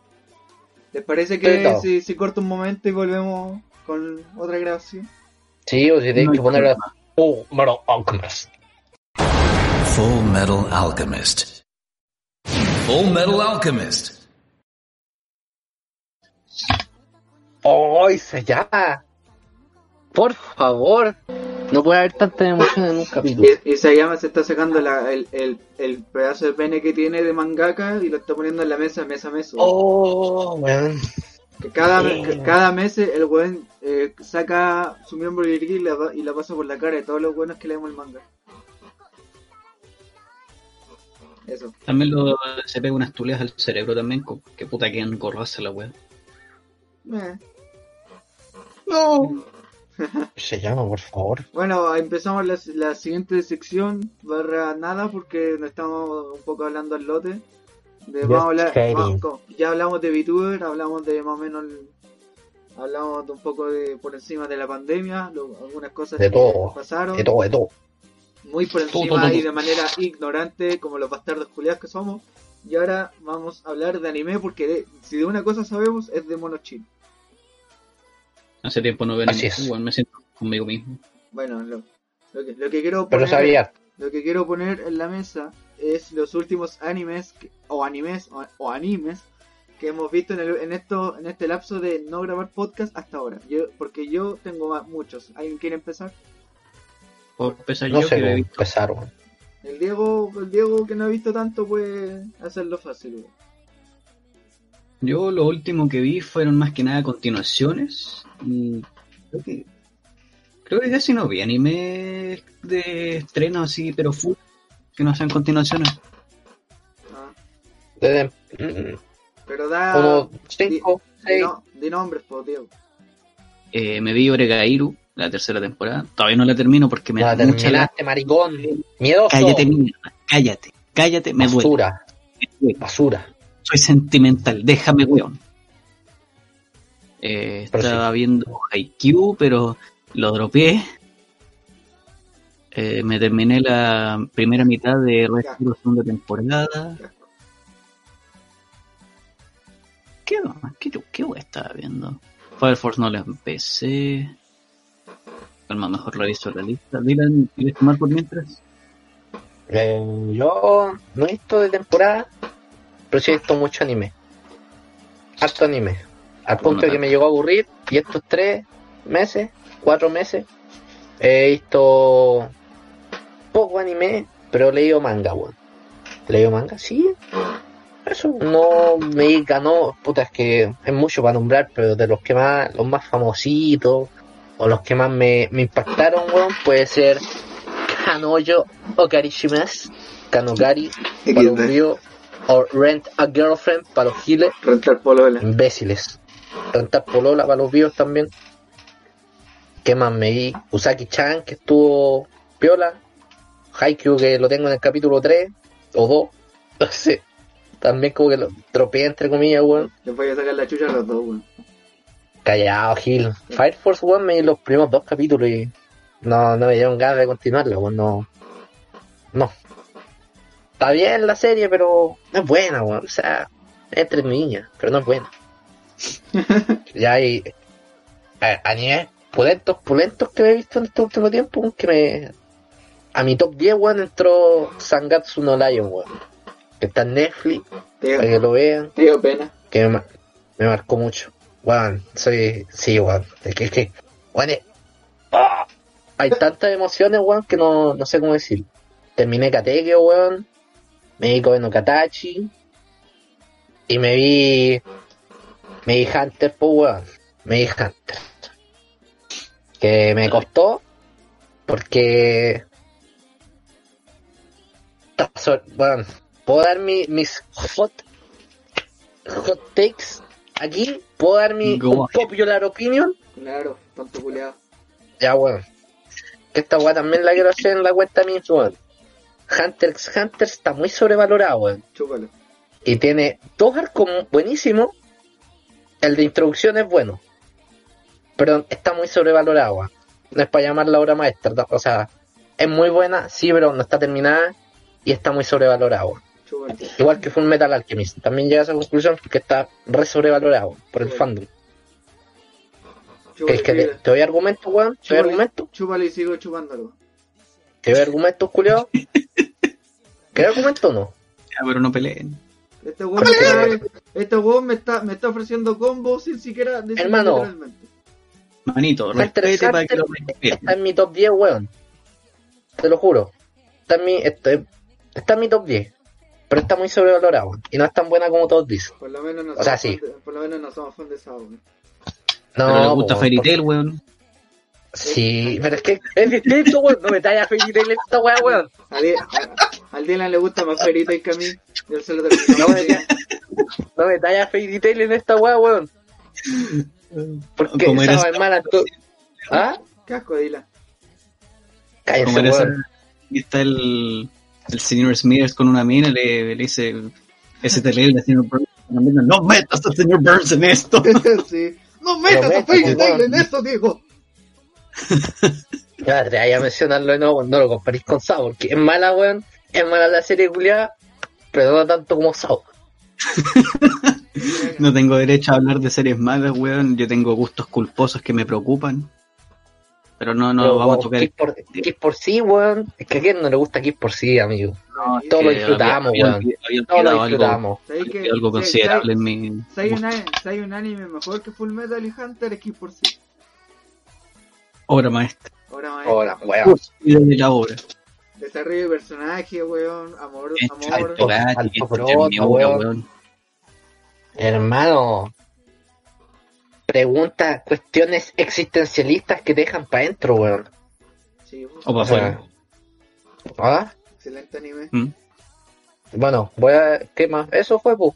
Les parece que si, si corto un momento y volvemos con otra grabación? Sí, o si tenés No que poner problema. Oh, Metal Alchemist. Full Metal Alchemist. Full Metal Alchemist. ¡Ay, se ya! Por favor. No puede haber tanta emoción en un capítulo. Y, y Sayama se está sacando la- el, el, el pedazo de pene que tiene de mangaka y lo está poniendo en la mesa, mesa, mesa. Oh, weón. Que cada, que cada mes el weón eh, saca su miembro viril y la, y la pasa por la cara de todos los buenos que leemos el manga. Eso. También lo, se pega unas tuleas al cerebro también. Que puta que engorrarse la wea. Eh. Se llama, por favor. Bueno, empezamos la, la siguiente sección, barra nada, porque nos estamos un poco hablando al lote. De, vamos a hablar, vamos ya hablamos de VTuber, hablamos de más o menos, hablamos de un poco de por encima de la pandemia, lo- algunas cosas De que todo, pasaron, De todo, de todo. muy por encima todo, y todo. de manera ignorante, como los bastardos culiados que somos. Y ahora vamos a hablar de anime, porque de- si de una cosa sabemos es de mono chino. Hace tiempo no veo Así es. Me siento conmigo mismo. Bueno, lo, lo que, lo que quiero Pero poner... sabía. Lo que quiero poner en la mesa es los últimos animes que- o animes o, o animes que hemos visto en, el- en esto en este lapso de no grabar podcast hasta ahora. Yo porque yo tengo muchos. ¿Alguien quiere empezar? Por empezar No yo sé que empezar. El Diego, el Diego que no ha visto tanto puede hacerlo fácil. güey. Yo lo último que vi fueron más que nada continuaciones. Y creo que. Creo que casi no vi anime de estreno así, pero full, que no sean continuaciones. Ah, Desde mm, pero da como 5, di, 6. no- di nombres, por Diego. Eh, me vi Oregairu, la tercera temporada. Todavía no la termino porque me No da la mucha la... maricón. Miedoso. Cállate, mierda. Cállate. Cállate, me basura. Basura. Soy sentimental. Déjame, weón. Eh, estaba viendo Haikyuu, pero lo dropeé. Eh, me terminé la primera mitad de Red segunda temporada. ¿Qué, qué, qué estaba viendo? Fire Force no la empecé. Calma, mejor reviso la lista. Dylan, ¿quieres tomar por mientras? Eh, yo no he visto de temporada, pero sí he visto mucho anime. Harto anime. Al punto de que me llegó a aburrir y estos tres meses, cuatro meses, he visto poco anime, pero he leído manga, weón. ¿He leído manga? Sí. Eso no me ganó, puta, es que es mucho para nombrar, pero de los que más, los más famositos, o los que más me, me impactaron, weón, puede ser Kanoyo Okarishimas, Kanogari, vivos, o Rent a Girlfriend para los giles, Rentar polola. imbéciles. Rentar Polola para los vivos también. ¿Qué más me vi? Usaki-chan, que estuvo piola. Haikyuu, que lo tengo en el capítulo 3 o 2. No sé. También como que lo tropeé entre comillas, weón. Les voy a sacar la chucha a los dos, weón. Callado, Gil. Fire Force, weón, me vi los primeros dos capítulos y no, no me dieron ganas de continuarlo, weón. No, no. Está bien la serie, pero no es buena, weón. O sea, es entre niñas, pero no es buena. ya hay a, a nivel pulentos, pulentos que he visto en este último tiempo, que me... A mi top 10, weón, entró Sangatsu no Lion, weón. Que está en Netflix, para que lo vean. dio pena. que me, mar- me marcó mucho. Weón, soy. Sí, weón. Es que, es que. Weón, es- ¡Ah! Hay tantas emociones, weón, que no, no sé cómo decir. Terminé Katekyo, weón. Me vi Koe no Katachi. Y me vi. Me vi Hunter, pues, weón. Me vi Hunter. Que me costó. Porque. Weón, puedo dar mi, mis hot hot takes aquí. ¿Puedo dar mi ahead. popular opinion? Claro, tonto culiado. Ya, weón. Que esta weá también la quiero hacer en la cuenta mía, weón. Hunter x Hunter está muy sobrevalorado, weón. Chúpalo. Y tiene dos arcos buenísimos. El de introducción es bueno. Pero está muy sobrevalorado, weón. No es para llamar la obra maestra. no, O sea, es muy buena, sí, pero no está terminada. Y está muy sobrevalorado. Igual que Full Metal Alchemist. También llega a esa conclusión porque está re sobrevalorado por el fandom. Es que te, doy argumentos, weón. Te doy argumentos. Chúpalo y sigo chupándolo. ¿Te doy argumentos, culiao? ¿Qué argumento o no? Ya, pero no peleen. Este weón me está, este weón me está, me está ofreciendo combos sin siquiera decirlo Hermano. literalmente. Manito, respete para que lo está en mi top 10, weón. Te lo juro. Está en mi, este- está en mi top 10. Pero está muy sobrevalorado. Y no es tan buena como todos dicen. Por lo menos no O somos, sea, sí. de, por lo menos no somos fan de esa weón. No, Pero le gusta po, Fairy Tail, weón. Sí, pero es que es distinto, weón. No me tallas Fairy Tail esta weá, weón. Al Dylan le gusta más Fairy Tail que a mí. Y él se lo. No me, no me tallas Fairy Tail en esta weá, weón. Porque eres- hermana tú. ¿Ah? Qué asco, Dylan. En esa- weón. y está el, el señor Smithers con una mina, le, le dice ese terrible señor Burns. No metas al señor Burns en esto. sí. No metas a Fairy. Tail en esto, digo. Ya, te vaya a mencionarlo de nuevo, no lo comparís con Sao, porque es mala, weón. Es mala la serie culiada, pero no tanto como Sao. No tengo derecho a hablar de series malas, weón. Yo tengo gustos culposos que me preocupan. Pero no, no Pero, vamos a tocar. Kiss por, Kiss por sí, weón. Es que a quién no le gusta Kiss por sí, amigo. No, todo lo disfrutamos, había- weón. Todos lo algo, disfrutamos. ¿Sabéis había que- algo si- considerable en mi. Si hay, una- si hay un anime mejor que Full Metal y Hunter, es Kiss por sí. obra maestra. Ahora más. Hola, weón. Y de la obra. Desarrollo de personaje, weón. Amor, amor. alto gato, alto pronto, terminó, weón. weón. Hermano. Preguntas, cuestiones existencialistas que dejan para adentro, weón. Sí, weón. O para afuera. ¿Ah? Excelente anime. ¿Mm? Bueno, voy a. ¿Qué más? Eso fue, pues.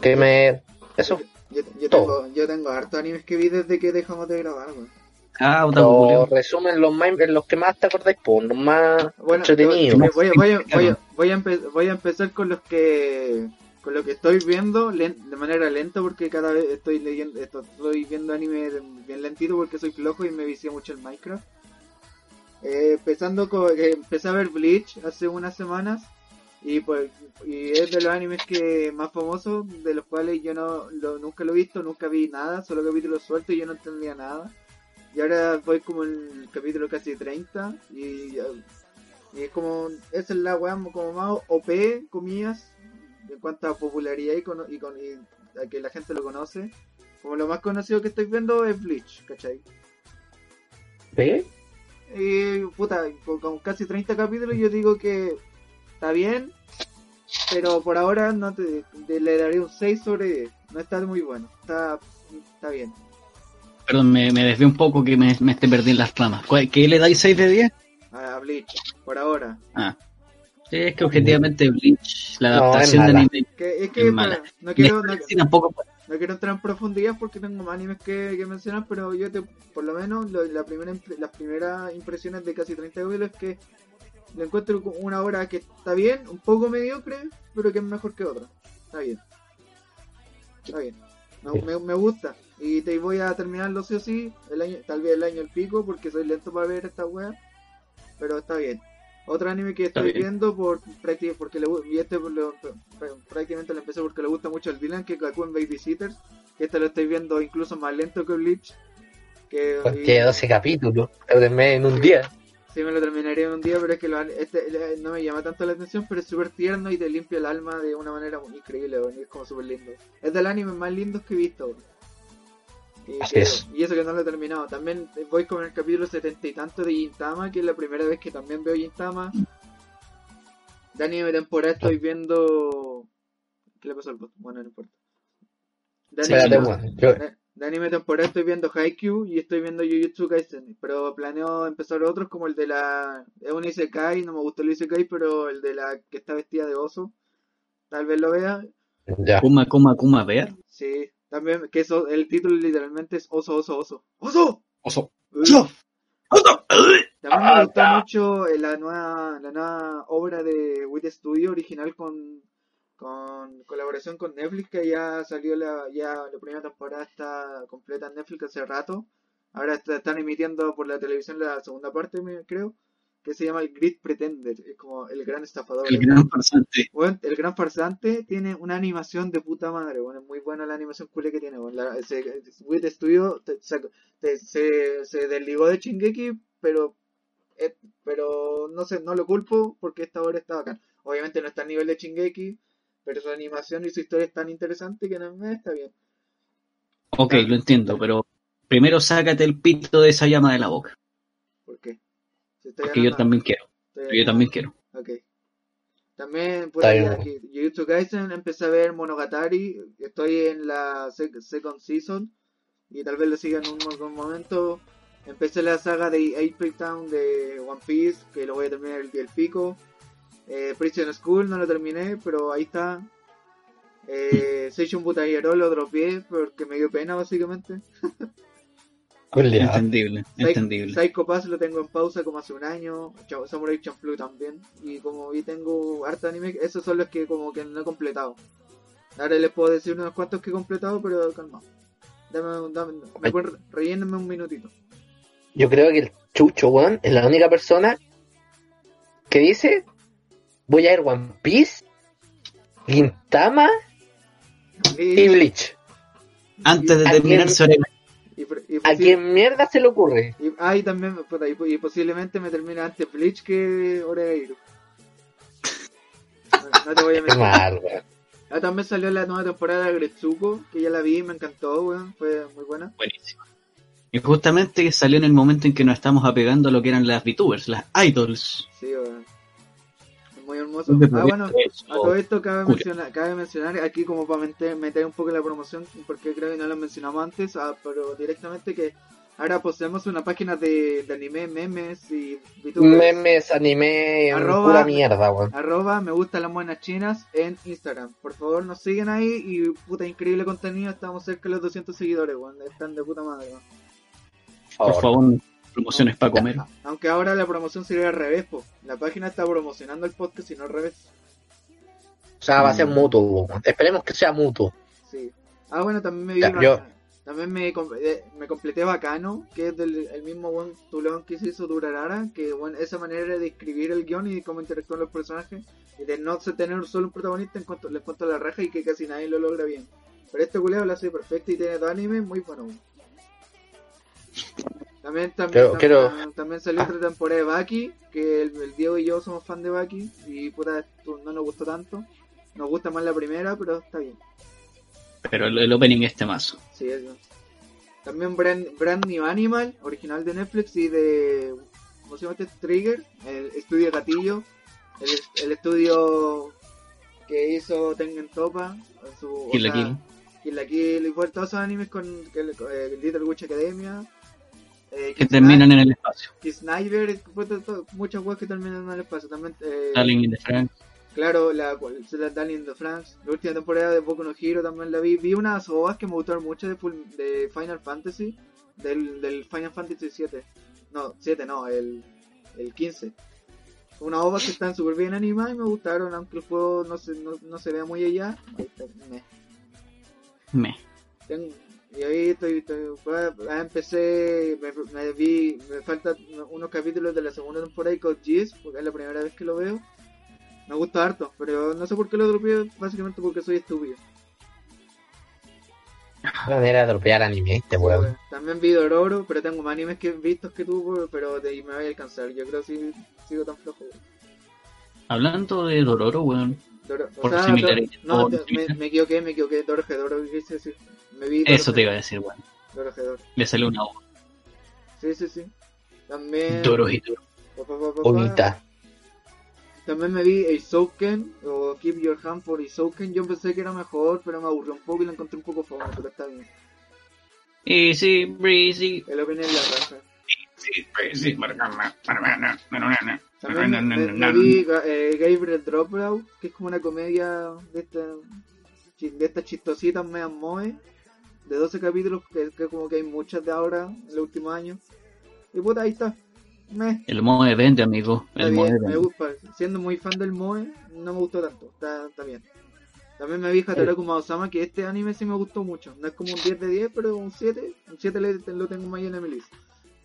Que me. Eso. Yo, yo tengo, yo tengo hartos animes que vi desde que dejamos de grabar, weón. Ah, Los resumen, los, más, los que más te acordáis, pues, los más Bueno, entretenidos. voy, voy, voy, a- voy, a- voy a empe- voy a empezar con los que con lo que estoy viendo de manera lenta porque cada vez estoy leyendo esto- estoy viendo anime bien lentito porque soy flojo y me vicié mucho en Minecraft. Eh, empezando con que empecé a ver Bleach hace unas semanas y pues y es de los animes que más famosos de los cuales yo no lo- nunca lo he visto, nunca vi nada, solo capítulos sueltos y yo no entendía nada. Y ahora voy como en el capítulo casi 30 y, y es como, esa es la weá como más OP, comillas, en cuanto a popularidad y, cono- y, con, y a que la gente lo conoce. Como lo más conocido que estoy viendo es Bleach, ¿cachai? ¿Sí? Y puta, con, con casi 30 capítulos yo digo que está bien, pero por ahora no te, te- le daré un 6 sobre 10. No está muy bueno, está, está bien. Perdón, me, me desvié un poco que me, me esté perdiendo las ramas. ¿Cuál- ¿Qué le dais 6 de 10? A Bleach, por ahora. Ah. Sí, es que objetivamente Bleach, la adaptación de anime. Que, es que Es para- mala. no quiero... no- Sí, tampoco. No quiero entrar en profundidad porque tengo más animes que, que mencionar, pero yo te, por lo menos lo- la primera, impre- las primeras impresiones de casi 30 capítulos es que le encuentro una obra que está bien, un poco mediocre, pero que es mejor que otra. Está bien. Está bien. Me gusta. Y te voy a terminarlo sí o sí, el año, tal vez el año el pico, porque soy lento para ver esta wea. Pero está bien. Otro anime que estoy viendo por prácticamente porque le y este lo- prácticamente lo empecé porque le gusta mucho el Dylan que es Gakuen Babysitters, que este lo estoy viendo incluso más lento que Bleach. Que Pues y- tiene 12 capítulos, lo terminé en un día. Sí, me lo terminaría en un día, pero es que lo, este no me llama tanto la atención, pero es súper tierno y te limpia el alma de una manera muy increíble, es como súper lindo. Es del anime más lindos que he visto. weón. Y, Así que- es. y eso que no lo he terminado. También voy con el capítulo setenta y tanto de Gintama, que es la primera vez que también veo Gintama. De anime temporada estoy viendo... ¿Qué le pasó al bot? Bueno, no importa. De Sí. Yo- anime temporada estoy viendo Haikyuu y estoy viendo Jujutsu Kaisen, pero planeo empezar otros como el de la... Es un Isekai, no me gustó el Isekai, pero el de la que está vestida de oso. Tal vez lo vea. Ya. Kuma, Kuma, Kuma, Bear. Sí, también, que eso, el título literalmente es Oso, Oso, Oso. ¡Oso! Oso. También me gustó mucho eh, la nueva, la nueva obra de Wit Studio original con, con colaboración con Netflix que ya salió la, ya la primera temporada está completa en Netflix hace rato. Ahora está- están emitiendo por la televisión la segunda parte, creo, que se llama el Grid Pretender, es como el gran estafador. El gran farsante. Bueno, el gran farsante tiene una animación de puta madre, bueno, es muy buena la animación culé que tiene, bueno, la, ese, Wit Studio te- se, te- se, se desligó de Shingeki, pero eh, pero no sé, no lo culpo porque esta obra está bacán. Obviamente no está a nivel de Shingeki, pero su animación y su historia es tan interesante que no me está bien. Ok, lo entiendo, pero primero sácate el pito de esa llama de la boca. Si estoy Porque yo también quiero. estoy Yo también quiero. Ok. También, por Está ahí, aquí, Jujutsu Kaisen, empecé a ver Monogatari, estoy en la sec- second season, y tal vez lo siga en un algún momento. Empecé la saga de April Town de One Piece, que lo voy a terminar el día del pico. Eh, Prison School no lo terminé, pero ahí está. Eh, Seishun Butayero lo dropeé porque me dio pena, básicamente. Culeado. Entendible, Psy- entendible. Psycho Pass lo tengo en pausa como hace un año, Samurai Champloo también, y como y tengo harta anime, esos son los que como que no he completado. Ahora les puedo decir unos cuantos que he completado, pero calma. Dame, dame, me pueden, rellénenme un minutito. Yo creo que el Chucho, weón, es la única persona que dice: Voy a ver One Piece, Gintama y Bleach. Antes de ¿A terminar sobre y, y ¿A quién mierda se le ocurre? y- ah, y también, puta, y, y posiblemente me termine antes Bleach que Oreiro. No, no te voy a Qué mentir. mal, weón. Ah, también salió la nueva temporada de Gretsuko, que ya la vi, me encantó, weón, fue muy buena. Buenísimo. Y justamente salió en el momento en que nos estamos apegando a lo que eran las VTubers, las idols. Sí, weón. Muy hermoso. Ah, bueno, a todo esto cabe mencionar, cabe mencionar aquí como para meter, meter un poco la promoción, porque creo que no lo mencionamos antes, ah, pero directamente que ahora poseemos una página de, de anime, memes y VTubers. Memes, anime, Arroba- pura mierda, weón. Arroba me gustan las buenas chinas en Instagram. Por favor, nos siguen ahí y puta increíble contenido. Estamos cerca de los 200 seguidores, weón. Están de puta madre, weón. Por favor, promociones para comer. Aunque ahora la promoción sería al revés, po. La página está promocionando el podcast y no al revés. O sea, va a ser Mm. mutuo. Esperemos que sea mutuo. Sí. Ah, bueno, también me vi Ya, yo- También me, me completé Bacano, que es del el mismo buen Tulón que se hizo Durarara, que bueno, esa manera de escribir el guion y cómo interactúan los personajes, y de no tener solo un protagonista en cuanto, le cuanto a la raja y que casi nadie lo logra bien. Pero este culeo lo hace perfecto y tiene dos animes muy buenos. También, también, también, también salió otra temporada de Baki, que el, el Diego y yo somos fan de Baki, y puta, esto no nos gustó tanto. Nos gusta más la primera, pero está bien. Pero el, el opening es temazo. Sí, eso. También Brand, Brand New Animal, original de Netflix y de. ¿Cómo se llama este? Trigger, el estudio Gatillo, el, el estudio que hizo Tengen Topa, su. Kill la Kill. Kill la Kill, igual todos esos animes con que le- eh, Little Witch Academia. Eh, Que terminan en el espacio. Puta, to- muchas weas que terminan en el espacio. También, eh, Darling in the Franks. Claro, la, la Darling de France, la última temporada de Boku no Hero también la vi. Vi unas ovas que me gustaron mucho de, Final Fantasy, del, del Final Fantasy 7. No, 7 no, el, el 15. Unas ovas que están súper bien animadas y me gustaron, aunque el juego no se, no, no se vea muy allá. Ahí está, meh. Me. Ten- Y ahí estoy, estoy pues, ah, empecé, me, me vi, me faltan unos capítulos de la segunda temporada de Code Geass, porque es la primera vez que lo veo. Me gusta harto, pero no sé por qué lo dropeé, básicamente porque soy estúpido. de dropear anime este weón. También vi Dororo, pero tengo más animes que vistos que tú, pero de ahí me voy a alcanzar. Yo creo que sí, sigo tan flojo. weón. Hablando de Dororo, weón. Doro- o Por sea, Dor- no, por- me, me equivoqué, me equivoqué. Doroje, Doro, quise decir. Me vi Eso te iba a decir, Doro. Le salió una O. Sí, sí, sí. También. Bonita. También me vi Eisouken o Keep Your Hand for Eisouken. Yo pensé que era mejor, pero me aburrió un poco y lo encontré un poco fome, pero está bien. Easy, breezy. El opening es la raza. Sí, breezy. También me, vi eh, Gabriel Dropout, que es como una comedia de esta chi- de estas chistositas meas moe, de 12 capítulos, que, que como que hay muchas de ahora, en los últimos años. Y puta, ahí está. Me, El Moe vende, amigo. está El Moe bien, me vende. gusta. Siendo muy fan del moe, no me gustó tanto. Está, está bien. También me vi Hataraku Maosama, que este anime sí me gustó mucho. No es como un 10 de 10, pero un 7. Un 7 le- lo tengo más en mi lista.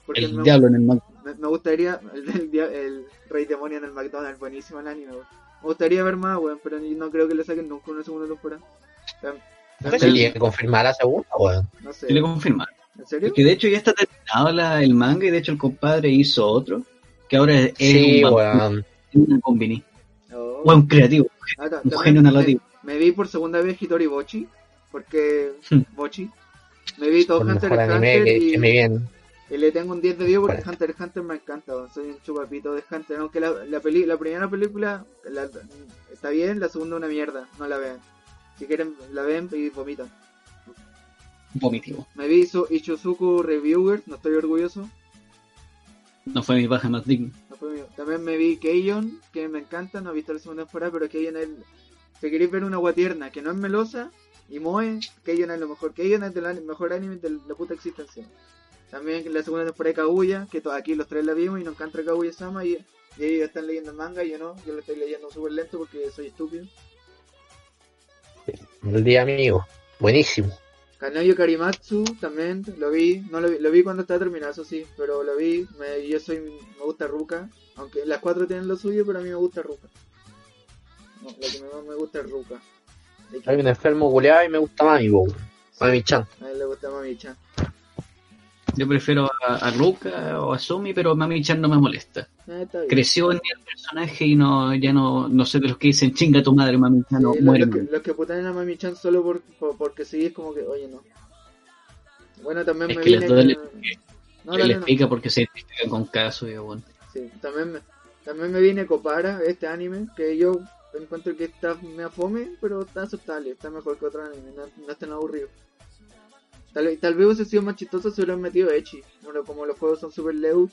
Porque El me- diablo en el Mac. me, me gustaría, el, el, el Rey Demonio en el McDonald's, buenísimo el anime. Me gustaría ver más, weón, pero no creo que le saquen nunca una segunda temporada. Tam- No sé también- si que confirmar la segunda, weón. no sé, le confirmaron. ¿en serio? Que de hecho ya está terminado la- el manga y de hecho el compadre hizo otro. Que ahora es, Sí, un, weón. una combini. Oh. Weón creativo. Ah, un genio me, narrativo. me vi por segunda vez Hitori Bochi, porque Hmm. Bochi. Me vi todo Hunter x Hunter que, y, que me viene. y le tengo un 10 de 10 porque Bueno. Hunter x Hunter me encanta, weón. soy un chupapito de Hunter, aunque la, la, peli, la primera película la- está bien, la segunda una mierda, no la vean. Si quieren la ven y vomitan. Vomitivo. Me vi Isu- Ichizuku Reviewers, no estoy orgulloso. No fue mi baja más digna. no fue mío. También me vi Keion, que me encanta, no he visto la segunda temporada, pero Keion es... Si queréis ver una guatierna que no es melosa y moe, Keion es lo mejor. Keion es el mejor anime de la puta existencia. También la segunda temporada de Kaguya, que aquí los tres la vimos y nos encanta Kaguya-sama y, y ellos están leyendo el manga y yo no, yo lo estoy leyendo súper lento porque soy estúpido. El día amigo. Buenísimo. Kanoyo Karimatsu también lo vi, no lo vi, lo vi cuando estaba terminado, eso sí, pero lo vi, me, yo soy, me gusta Ruka, aunque las cuatro tienen lo suyo, pero a mí me gusta Ruka. No, lo que más me gusta es Ruka. Hay un enfermo culeado y me gusta Mami, weón. Mami-chan. A él le gusta Mami-chan. Yo prefiero a, a Ruka o a Sumi, pero Mami-chan no me molesta. Ah, está. Creció en el personaje y no ya no, no sé de los que dicen chinga tu madre, Mami-chan, no Sí, muere. los, que, los que putan a Mami-chan solo por, por- porque sí, es como que, oye, no. Bueno, también Es me que con- No, no. explica porque se identifica con caso y bueno. Sí, también me, también me viene Copara, este anime, que yo encuentro que está me fome, pero está aceptable, está mejor que otro anime, no, no es tan aburrido. Tal, tal vez hubiese sido más chistoso si hubieran metido Echi. Bueno, como los juegos son super leu,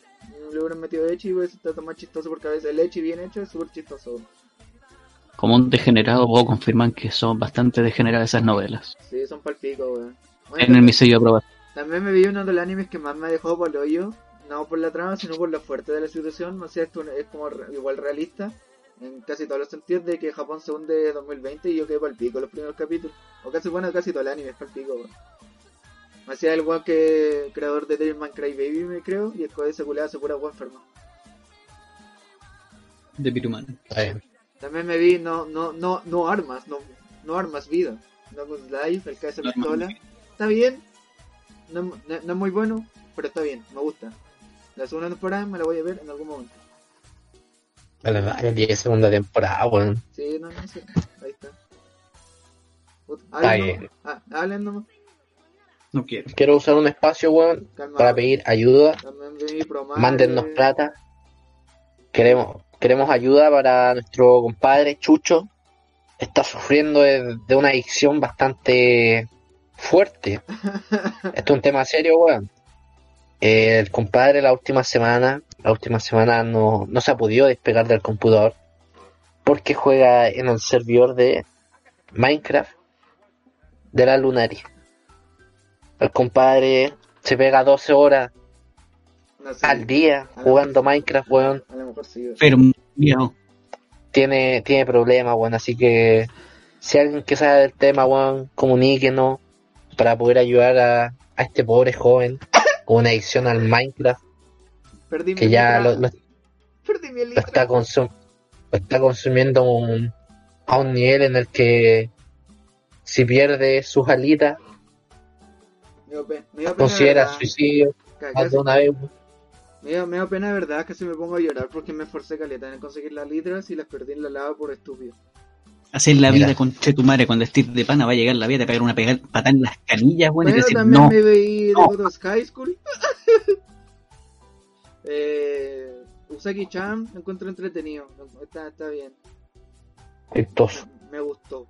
le hubieran metido Echi y hubiese estado más chistoso porque a veces el Echi bien hecho es súper chistoso. Como un degenerado puedo confirmar que son bastante degeneradas esas novelas. Sí, son palpico, weón. Bueno, En el también- mi sello de aprobación. También me vi uno de los animes que más me dejó por el hoyo, no por la trama, sino por lo fuerte de la situación. No sé, esto es como re- igual realista, en casi todos los sentidos, de que Japón se hunde 2020 y yo quedé pa'l pico los primeros capítulos. O casi, bueno, casi todo el anime es pa'l pico, weón. Me hacía el weón que creador de Devilman Crybaby, me creo, y el de ese culeado se pura weón enfermo. De Piruman. Está bien. También me vi no, no, no, no armas, no, no armas vida. No Guns Life, el que hace No Armas pistola. Está bien, no, no- no es muy bueno, pero está bien, me gusta. La segunda temporada me la voy a ver en algún momento. De segunda temporada, weón. Sí, no, no sé. Ahí está. Puta, Está Hablen bien. nomás. Ah, hablen nomás. No quiero. Quiero usar un espacio, weón, Calma. para pedir ayuda. Mándennos plata. Queremos, queremos ayuda para nuestro compadre Chucho. Está sufriendo de, de una adicción bastante fuerte. Esto es un tema serio, weón. El compadre la última semana, la última semana no, no se ha podido despegar del computador porque juega en el servidor de Minecraft de la Lunari. El compadre se pega 12 horas No al día jugando Minecraft, weón. A lo mejor sí. Enfermo, viejo. Tiene, tiene problemas, weón. Así que si alguien que sabe del tema, weón, comuníquenos para poder ayudar a, a este pobre joven con una adicción al Minecraft Perdí mi que ya elitra. lo, lo- Perdí mi lo está, consum- lo está consumiendo un- a un nivel en el que si pierde sus alitas considera ¿verdad? suicidio de una vez. Me dio, me dio pena de verdad que se me pongo a llorar porque me esforcé caleta en conseguir las litras y las perdí en la lava por estúpido. Hacer la Mira. vida con tu madre cuando estés de pana va a llegar la vida, te pegar una pega- patada en las canillas, weón, y Bueno, decir, también no, me veí de no. otros High School. eh, Usagi-chan lo encuentro entretenido. Está, está bien. Chistoso. Me gustó.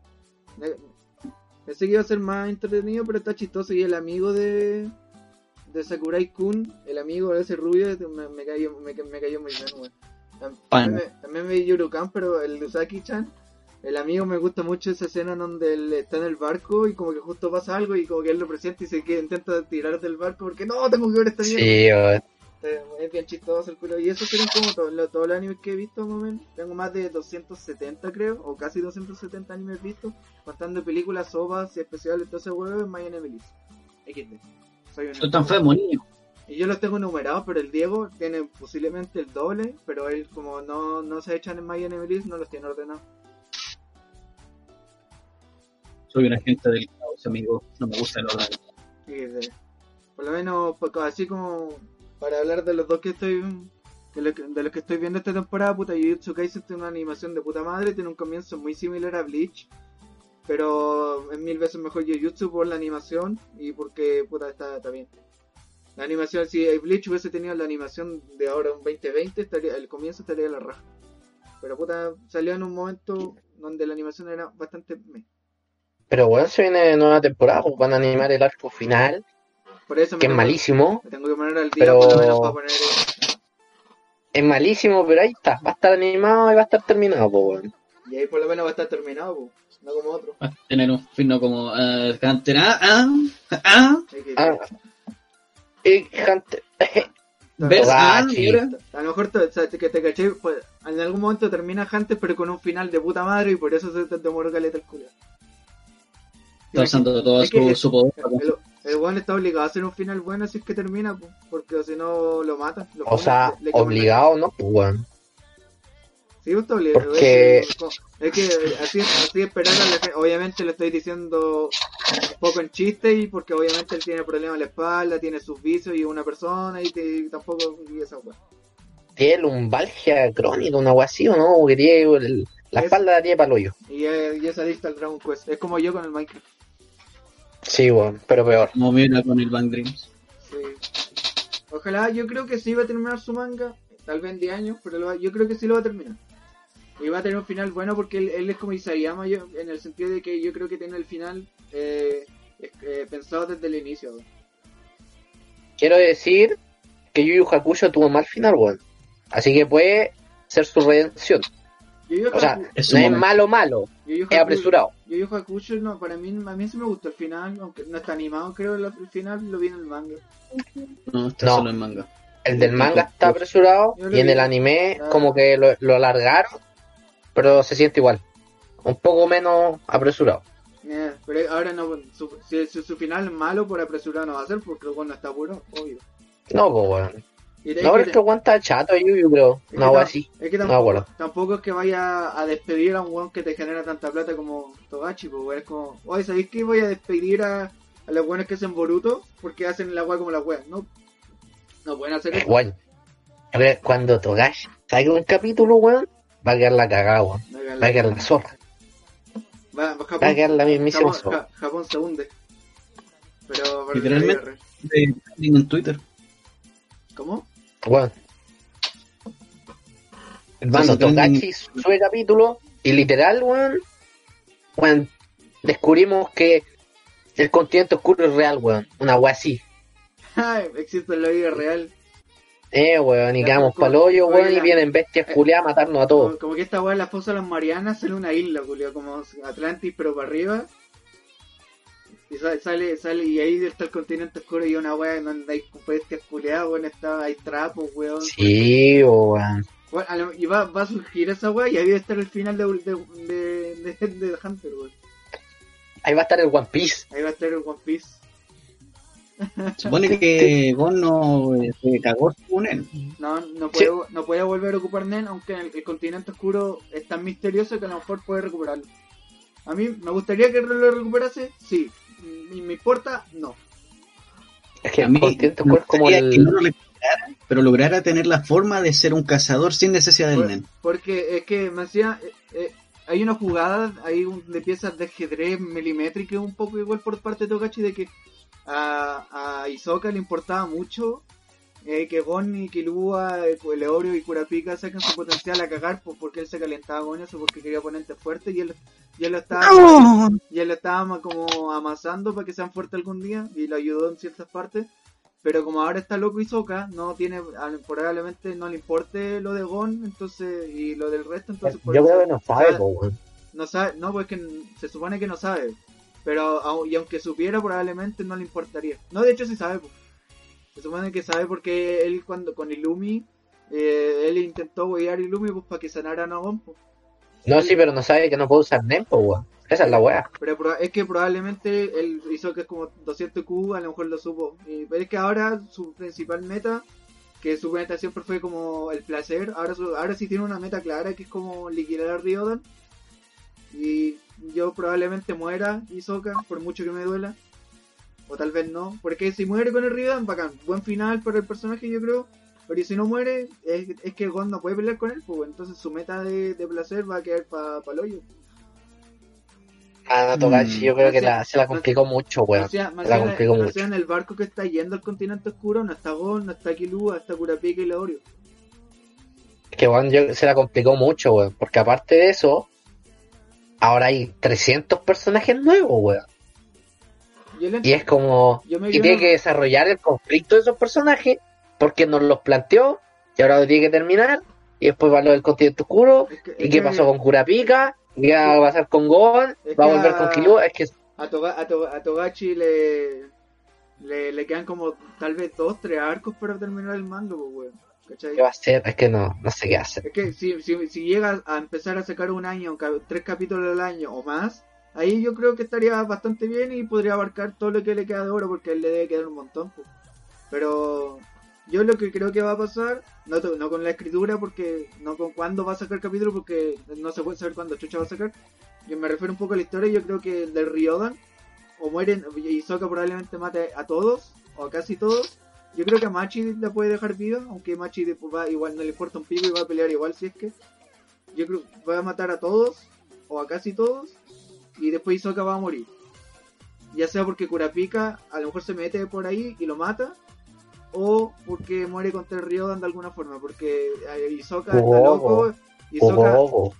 Pensé que iba a ser más entretenido, pero está chistoso. Y el amigo de, de Sakurai Kun, el amigo de ese rubio, me, me cayó, me, me cayó muy bien, Pana. También, me, también vi Yurukan, pero el de Usagi-chan, el amigo me gusta mucho esa escena en donde él está en el barco y como que justo pasa algo y como que él lo presenta y se que intenta tirar del barco porque no, tengo que ver esta mierda. Sí, weón. Es bien chistoso el culo. Y eso serían como todos los animes que he visto, más o menos. Tengo más de 270, creo, o casi 270 animes vistos, contando películas, sopas, especiales, todo ese huevo en My List. XD. Soy un tan niño. Y yo los tengo numerados, pero el Diego tiene posiblemente el doble, pero él, como no, no se echan en My List, no los tiene ordenados. Soy un agente del caos, amigo. No me gusta el orden. XD. Por lo menos, pues, así como para hablar de los dos que estoy de lo que, de los que estoy viendo esta temporada, puta, Jujutsu Kaisen tiene una animación de puta madre, tiene un comienzo muy similar a Bleach, pero es mil veces mejor Jujutsu por la animación y porque, puta, está, está bien. La animación, si Bleach hubiese tenido la animación de ahora, un 2020, estaría, el comienzo estaría la raja. Pero, puta, salió en un momento donde la animación era bastante... Pero bueno, se viene nueva temporada, pues van a animar el arco final, Por eso me que es tengo- malísimo. Me tengo que poner al día Pero- por lo menos para poner... eh, Es malísimo, pero ahí está. Va a estar animado y va a estar terminado, pues weón. Y ahí por lo menos va a estar terminado, po, no como otro. Va a tener un fin no como uh, Hunter. Ah, ah, ah. Ah. Y Hunter. ¿Ves? Ah. A lo mejor te, o sea, que te caché, pues, en algún momento termina Hunter, pero con un final de puta madre y por eso se te demoró caleta el culo. Está usando todo Es su, poder. El, weón está obligado a hacer un final bueno si es que termina, po, porque si no lo mata. Lo O sea, le- le quema obligado, ¿no? Pues weón. Sí, pues, está obligado. Porque- Es que, es que así, así esperar. Obviamente le estoy diciendo un poco en chiste y porque obviamente él tiene problemas en la espalda, tiene sus vicios y es una persona y, te- y tampoco y esa weá. Tiene lumbalgia crónica, una wea así, ¿o no? Tiene el- la Es- espalda tiene para el hoyo. Y es, y es adicto al Dragon Quest. Es como yo con el Minecraft. Sí, weón, pero peor. Como mira con el Bang Dreams. Sí. Ojalá, yo creo que sí va a terminar su manga. Tal vez en 10 años, pero lo va- yo creo que sí lo va a terminar. Y va a tener un final bueno porque él, él es como Isayama yo, en el sentido de que yo creo que tiene el final eh, eh, pensado desde el inicio. Quiero decir que Yu Yu Hakusho tuvo mal final, weón. Así que puede ser su redención. O sea, Es no es malo, malo. Es apresurado. Yu Yu Hakusho, no, para mí, a mí sí me gustó el final, aunque no está animado, creo, el, el final lo vi en el manga. No, está No. solo en manga. El del manga está apresurado Yo y en vi. el anime como que lo, lo alargaron, pero se siente igual. Un poco menos apresurado. Pero ahora no, su, si, si su final es malo por apresurado no va a ser porque el no está puro, obvio. No, pues weón. No, pero que- es que aguanta chato Yu Yu, creo. Es No, así. es que No, tampoco, bueno. tampoco es que vaya a despedir a un weón que te genera tanta plata como Togachi, pues weón, es como, oye, ¿sabéis que voy a despedir a, a los weones que hacen Boruto? Porque hacen la weá como la weá, no, no pueden hacer eso. Weón. A ver, cuando Togashi salga un capítulo, weón, va a quedar la cagada, weón. Va a quedar la zorra. va- Va a quedar la mismísima Japón, zorra. Ja- Japón se hunde. Pero, pero Literalmente. De en Twitter. ¿Cómo? Hermano, Togashi sube capítulo y literal, weón, weón, descubrimos que el continente oscuro es real, weón. Una wea así. Existe en la vida real. Eh, weón, y quedamos como- pa'l hoyo, como weón, y vienen bestias culiadas a matarnos a todos. Como, que esta weá en la fosa de las Marianas sale una isla, Julio, como Atlantis, pero para arriba. Y sale, sale, sale, y ahí está el continente oscuro y una weá donde hay bestias culeadas, weón, está, hay trapos, weón. Sí, weón. Bueno, a y va, va a surgir esa weá y ahí debe estar el final de, de, de, de, de Hunter, weón. ahí va a estar el One Piece. Ahí va a estar el One Piece. Supone que Gon no se cagó con él. No, no puede, no puede volver a ocupar Nen, aunque el, el continente oscuro es tan misterioso que a lo mejor puede recuperarlo. A mí me gustaría que lo recuperase, sí. ¿Y me importa? No. Es que A mí es como que el. no lo pero lograra tener la forma de ser un cazador sin necesidad del Por- nen. porque es que me hacía. eh, eh, hay una jugada ahí un- de piezas de ajedrez milimétricas un poco igual por parte de Togachi de que a, a Hisoka le importaba mucho eh, que Gon y Killua, eh, Leorio y Kurapika saquen su potencial a cagar pues, porque él se calentaba con eso porque quería oponentes fuertes y él, y él lo estaba y él lo estaba como amasando para que sean fuertes algún día y lo ayudó en ciertas partes. Pero como ahora está loco Hisoka no tiene a- probablemente no le importe lo de Gon entonces y lo del resto entonces Yo creo que no sabe, sabe- po, no sabe no pues que se supone que no sabe pero y aunque supiera probablemente no le importaría. No de hecho sí sabe pues. Se supone que sabe porque él cuando con Illumi eh, él intentó guiar Illumi pues para que sanara a Gon pues. No, sí, pero no sabe que no puede usar Nempo, weón. Esa es la weá. Pero es que probablemente él hizo que es como 200 Q, a lo mejor lo supo. Y- pero es que ahora su principal meta, que su meta siempre fue como el placer, ahora su- ahora sí tiene una meta clara que es como liquidar a Ryodan. Y yo probablemente muera Hisoka, por mucho que me duela. O tal vez no. Porque si muere con el Ryodan, bacán. Buen final para el personaje, yo creo. Pero y si no muere, es, es que Gon no puede pelear con él, pues entonces su meta de, de placer va a quedar para pa el hoyo. A Togashi yo creo que la- se la complicó mucho, weón. O sea, más la complicó mucho. sea, en el barco que está yendo al continente oscuro no está Gon, no está Killua, está Kurapika y Leorio. Es que weón, yo- se la complicó mucho, weón. Porque aparte de eso, ahora hay 300 personajes nuevos, weón. Y es como. yo me Y tiene que desarrollar el conflicto de esos personajes porque nos los planteó y ahora lo tiene que terminar. Y después va lo del continente oscuro. es que- ¿Y es qué que pasó con Kurapika? ¿Qué va a pasar con Gon? ¿Va a volver a- con Killua? Es que A, Toga- a, To- a Togachi le, le, le quedan como tal vez dos, tres arcos para terminar el mando, pues, weón. ¿Cachai? ¿qué va a hacer? Es que no, no sé qué hacer. Es que si, si, si llega a empezar a sacar un año, tres capítulos al año o más, ahí yo creo que estaría bastante bien y podría abarcar todo lo que le queda de oro porque él le debe quedar un montón. Pero yo lo que creo que va a pasar, no, con la escritura, porque no con cuándo va a sacar capítulo, porque no se puede saber cuándo Chucha va a sacar. Yo me refiero un poco a la historia, yo creo que del Ryodan, o mueren, y Hisoka probablemente mate a todos, o a casi todos. Yo creo que a Machi la puede dejar viva, aunque Machi va, igual no le importa un pico y va a pelear igual si es que. Yo creo que va a matar a todos, o a casi todos, y después Hisoka va a morir. Ya sea porque Kurapika a lo mejor se mete por ahí y lo mata, o porque muere contra el Ryodan de alguna forma, porque eh, Hisoka está loco, Hisoka,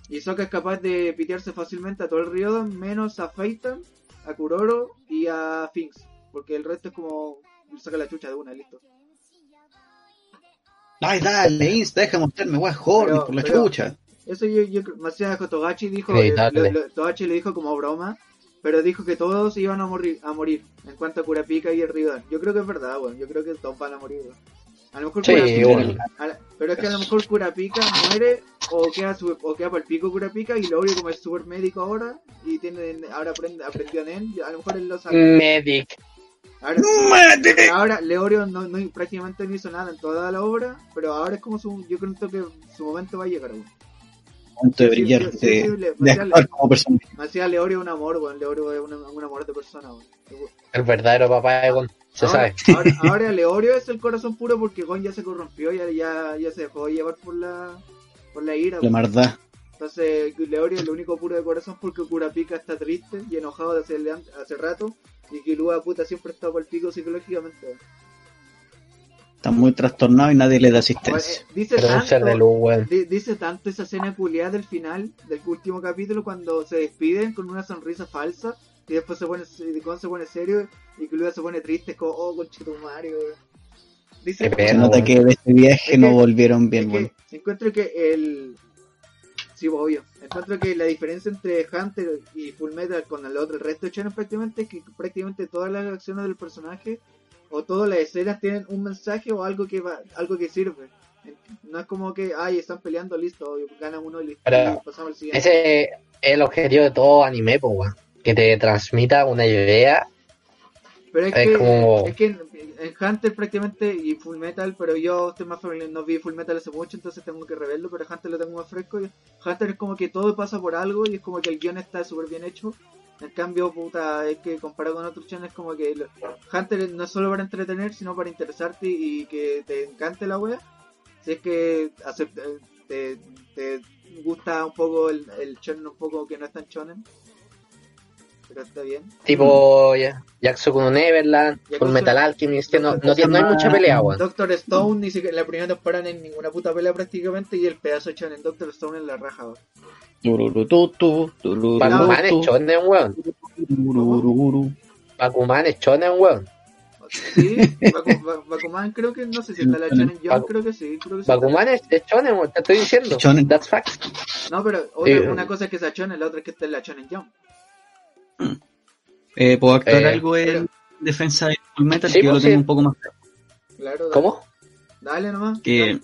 Hisoka es capaz de pitearse fácilmente a todo el Ryodan, menos a Feitan, a Kuroro y a Finks, porque el resto es como saca la chucha de una, listo. Ay, dale, Insta, deja mostrarme, weón, joven, por la pero- chucha. Eso yo, yo Masashi Togachi dijo, eh, lo- lo- Togachi le dijo como broma, pero dijo que todos iban a morir, a morir en cuanto a Kurapika y el Ryodan. Yo creo que es verdad, weón, yo creo que todos van a morir, weón. A lo mejor Sí, Kurapika- bueno. a la- pero es que a lo mejor Kurapika muere o queda su, o queda para el pico Kurapika y Leorio como es super médico ahora y tiene ahora aprende, aprendió en él, a lo mejor él lo sabe. Medic. Ahora, ¡Mate! ahora Leorio no, no- prácticamente no hizo nada en toda la obra, pero ahora es como su, yo creo que su momento va a llegar, weón. Momento de brillar, sí, sí, de, sí, de le- actuar como persona. Me hacía Leorio un amor, weón. Leorio es una- un amor de persona, weón. El verdadero papá de Gon. Se ahora, sabe. Ahora, ahora Leorio es el corazón puro porque Gon ya se corrompió, ya, ya, ya se dejó llevar por la, por la ira. La maldad. Entonces Leorio es lo único puro de corazón porque Kurapika está triste y enojado de hace, hace rato. Y Killua puta siempre está por el pico psicológicamente. Está muy trastornado y nadie le da asistencia. dice de tanto, luz, dice tanto esa escena culiada del final del último capítulo cuando se despiden con una sonrisa falsa y después se pone, se pone serio y Killua se pone triste, es como, oh, conchetumario. Dice, Se pena, nota que de este viaje Es no que- volvieron bien, weón. encuentro que el sí pues, obvio encuentro que la diferencia entre Hunter y Full Metal con el otro el resto de Shonen prácticamente es que prácticamente todas las acciones del personaje o todas las escenas tienen un mensaje o algo que va algo que sirve no es como que ay están peleando listo ganan uno y listo Pero pasamos al siguiente Ese es el objetivo de todo anime, pues, weón. que te transmita una idea. Pero es, Es que, como- es que en, en Hunter prácticamente y Full Metal, pero yo estoy más familiar, no vi Full Metal hace mucho, entonces tengo que reverlo, pero Hunter lo tengo más fresco. y Hunter es como que todo pasa por algo y es como que el guion está súper bien hecho. En cambio, puta, es que comparado con otros es como que Hunter no es solo para entretener, sino para interesarte y que te encante la wea. Si es que acepta- te, te gusta un poco el, el shonen un poco que no es tan shonen. Pero está bien. Tipo ya- Yakuza no Neverland, Full Metal Alchemist, que no, no, tiene- no hay mucha pelea, weón. Doctor Stone ni siquiera en la primera temporada no hay ninguna puta pelea prácticamente y el pedazo de en Doctor Stone en la raja. weón. Bakuman es shonen, weón. Bakuman es shonen, weón. Sí, Baku- Ba- Bakuman creo que no sé si está la Shonen Jump, creo que sí. Creo que sí. Bakuman es, es shonen, weón, te estoy diciendo. Shonen. That's fact. No, pero otra- una cosa es que sea Shonen, la otra es que esté en la Shonen Jump. Eh, ¿Puedo actuar Eh, algo en pero- defensa de Full Metal? Sí, que yo pues, lo tengo sí. un poco más claro. Claro, dale. ¿Cómo? Dale nomás. Que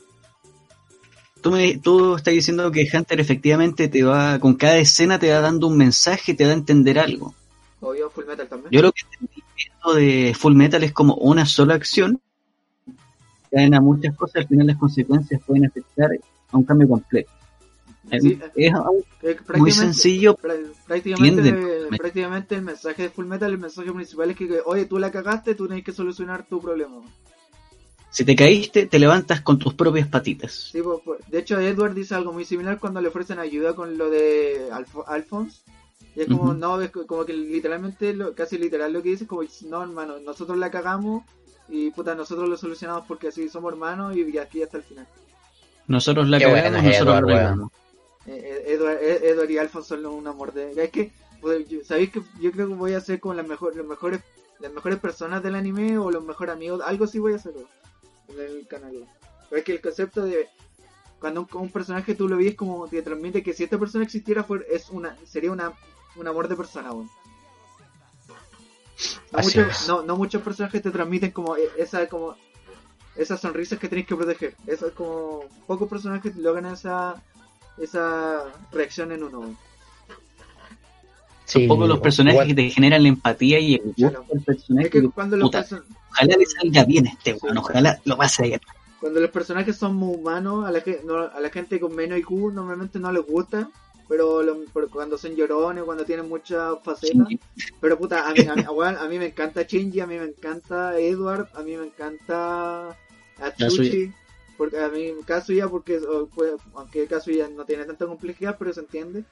tú, me, tú estás diciendo que Hunter efectivamente te va, con cada escena te va dando un mensaje, te da a entender algo. Obvio, Full Metal también. Yo lo que entendí esto de Full Metal es como una sola acción, caen a muchas cosas, al final las consecuencias pueden afectar a un cambio completo. Es muy prácticamente- sencillo, Prá- Prácticamente, prácticamente el mensaje de Full Metal, el mensaje principal es que, oye, tú la cagaste, tú tienes que solucionar tu problema. si te caíste, te levantas con tus propias patitas. Sí, pues, pues, de hecho Edward dice algo muy similar cuando le ofrecen ayuda con lo de Alfo- Alphonse. Y es como, no, es como que literalmente, lo, casi literal lo que dice es como, no hermano, nosotros la cagamos y puta, nosotros lo solucionamos porque así somos hermanos y aquí hasta el final. Nosotros la Qué cagamos, nosotros Edward, la arreglamos. Eh, eh, Edward, Ed- Edward y Alphonse son un amor de... Es que, pues, ¿sabéis que yo creo que voy a ser como las, mejor, las mejores las mejores personas del anime o los mejores amigos? Algo sí voy a hacer en el canal. Pero es que el concepto de cuando un, un personaje tú lo ves como te transmite que si esta persona existiera fue, es una sería una un amor de persona weón. no, no, no muchos personajes te transmiten como e- esa como esas sonrisas que tenéis que proteger eso es como pocos personajes logran esa esa reacción en uno. Sí, poco los personajes que te generan la empatía y el gusto del personaje. es que cuando los, puta, Ojalá le salga bien este weón, ojalá lo pase bien. cuando los personajes son muy humanos a la, que- no- a la gente con menos IQ normalmente no les gusta pero, lo- pero cuando son llorones cuando tienen muchas facetas Pero puta, a mí, a, mí, a mí me encanta Shinji, a mí me encanta Edward, a mí me encanta Atsushi, porque a mí Kazuya, porque o, pues, aunque Kazuya no tiene tanta complejidad, pero se entiende,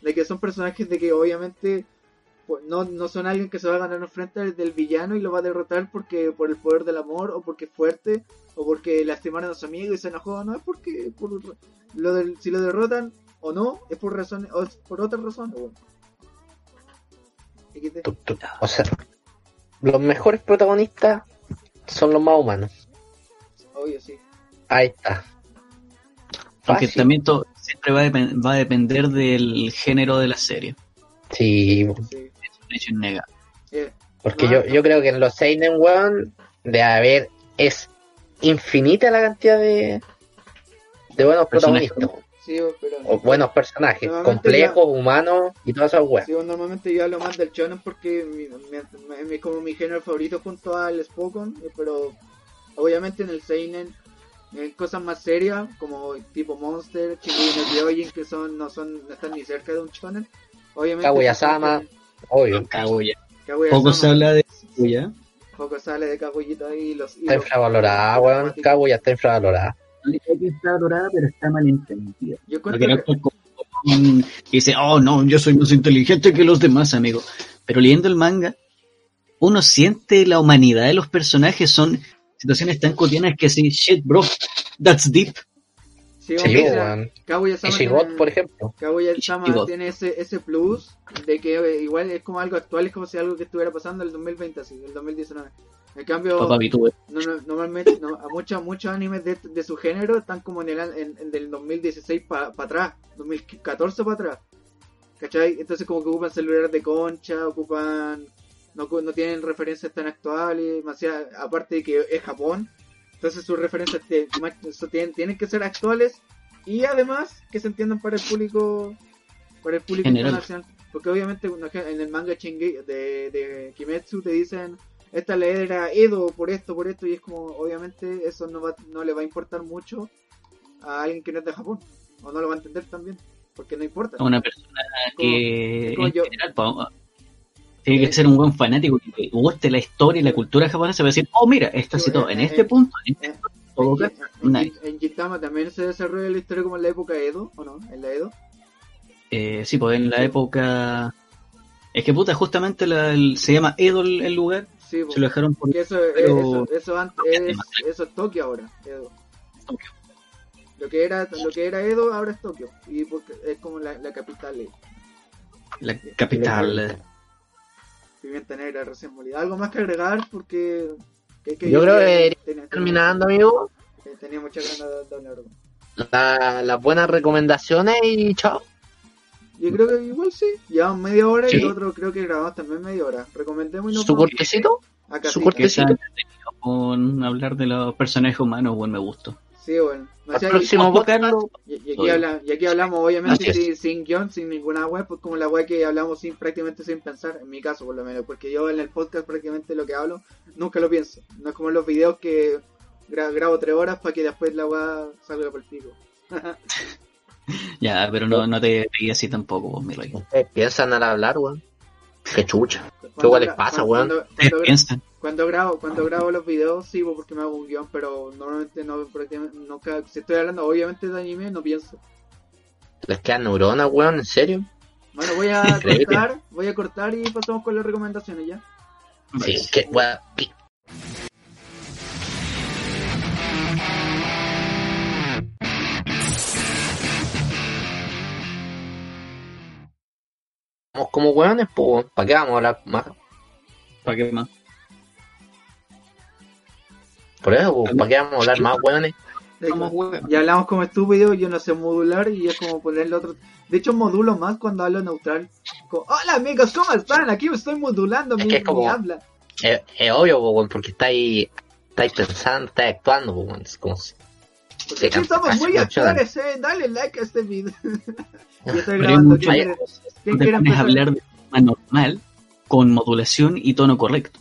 de que son personajes de que obviamente pues, no, no son alguien que se va a ganar enfrente del villano y lo va a derrotar porque por el poder del amor o porque es fuerte o porque lastimaron a su amigo y se enojó, no es porque por lo del, si lo derrotan o no, es por razones, o es por otras razones, tu- O sea, los mejores protagonistas son los más humanos. Obvio, sí. Ahí está. Aunque Fácil. también to- siempre va a, depen- va a depender del género de la serie. Sí, sí. Es un hecho innegable. Porque yo, yo creo que en los Seinen, weón, de haber, es infinita la cantidad de, de buenos Personajes. protagonistas. sí, pero O buenos personajes, complejos, humanos y todas esas weas. sí, normalmente yo hablo más del shonen porque es como mi género favorito junto al Spokon, eh, pero obviamente en el seinen en cosas más serias como tipo Monster, Shingeki no Kyojin que son no son no están ni cerca de un shonen. Obviamente Kaguya-sama. Obvio. Kaguya. Poco se habla de Kaguya. Poco sale de Kaguyito ahí los Está infravalorada, weón. Kaguya está infravalorada. Está dorada, pero está mal entendida. Yo que dice, oh no, yo soy más inteligente que los demás, amigo. Pero leyendo el manga, uno siente la humanidad de los personajes, son situaciones tan cotidianas que así, shit, bro, that's deep. sí, Sí, o sea, weón. Kaguya-sama Y Shigot, tiene- por ejemplo. Shigot. tiene ese, ese plus de que eh, igual es como algo actual, es como si algo que estuviera pasando en el 2020, así, el 2019. En cambio, Papá no- no- normalmente no, a muchos muchos animes de, de su género están como en el an- en, en del 2016 para atrás, 2014 para atrás. ¿Cachai? Entonces como que ocupan celulares de concha, ocupan no, no tienen referencias tan actuales, demasiado- aparte de que es Japón, entonces sus referencias tienen, tienen que ser actuales y además que se entiendan para el público para el público General. internacional. Porque obviamente en el manga Shingeki de, de Kimetsu te dicen esta le era Edo por esto, por esto, y es como, obviamente, eso no, va, no le va a importar mucho a alguien que no es de Japón, o no lo va a entender también, porque no importa. A una persona que, es como en yo. general, pa- tiene que ser un buen fanático que guste la historia y la cultura japonesa, va a decir, oh, mira, esto Sí, citó eh, en eh, este eh, punto, en este En, todo en, Gintama también se desarrolla la historia como en la época Edo, ¿o no? En la Edo. Eh, sí, pues en la época... Es que puta, justamente la- el- se llama Edo el, el lugar, Sí, po. se lo dejaron por... Porque eso, pero- eso, eso, antes es, eso es Tokio ahora, Edo. Tokio. Lo que era, lo que era Edo ahora es Tokio, y porque es como la, la capital, eh. La capital. Eh, Pimienta negra recién molida. ¿Algo más que agregar? Porque... que- que Yo creo que tenía- tenía- Terminando, amigo, Tenía muchas ganas de hablar. la- las buenas recomendaciones y chao. Yo creo que igual sí. Llevamos media hora y Sí. otro creo que grabamos también media hora. Recomendemos y nos Su cortecito. Acá su sí. corte- que está entretenido con hablar de los personajes humanos, bueno, me gustó. Sí, bueno. O Al sea, próximo y, y aquí Oye. habla- y aquí hablamos obviamente sin, guion, sin ninguna web, pues como la web que hablamos sin prácticamente sin pensar, en mi caso por lo menos, porque yo en el podcast prácticamente lo que hablo nunca lo pienso. No es como en los videos que gra- grabo tres horas para que después la web salga por el pico. Ya, pero no, no te pegué así tampoco, vos, mi rey. Ustedes piensan al hablar, weón. Qué chucha. Igual les pasa, cuando- weón. cuando- Ustedes cuando gra- piensan. Cuando grabo, cuando grabo los videos, sí, porque me hago un guion, pero normalmente no, nunca, si estoy hablando obviamente de anime, no pienso. Les quedan neuronas, weón, en serio. Bueno, voy a cortar, voy a cortar y pasamos con las recomendaciones ya. Sí, que, weón. Como weones, pues, weón. ¿para qué vamos a hablar más? ¿Para qué más? Por eso, pues, ¿para qué vamos a hablar más, weón. Ya hablamos como estúpido, yo no sé modular y es como ponerle otro. De hecho, modulo más cuando hablo neutral. Como, Hola amigos, ¿cómo están? Aquí me estoy modulando Es mi, que es como- mi habla. Es, es obvio, weón, porque estáis, estáis pensando, estáis actuando, weón. Es como si- Porque Sí, aquí estamos muy actores, eh. Dale like a este video. Yo estoy Pero hay grabando. mucho- ¿Quién quiere empezar? hablar de forma normal, con modulación y tono correcto.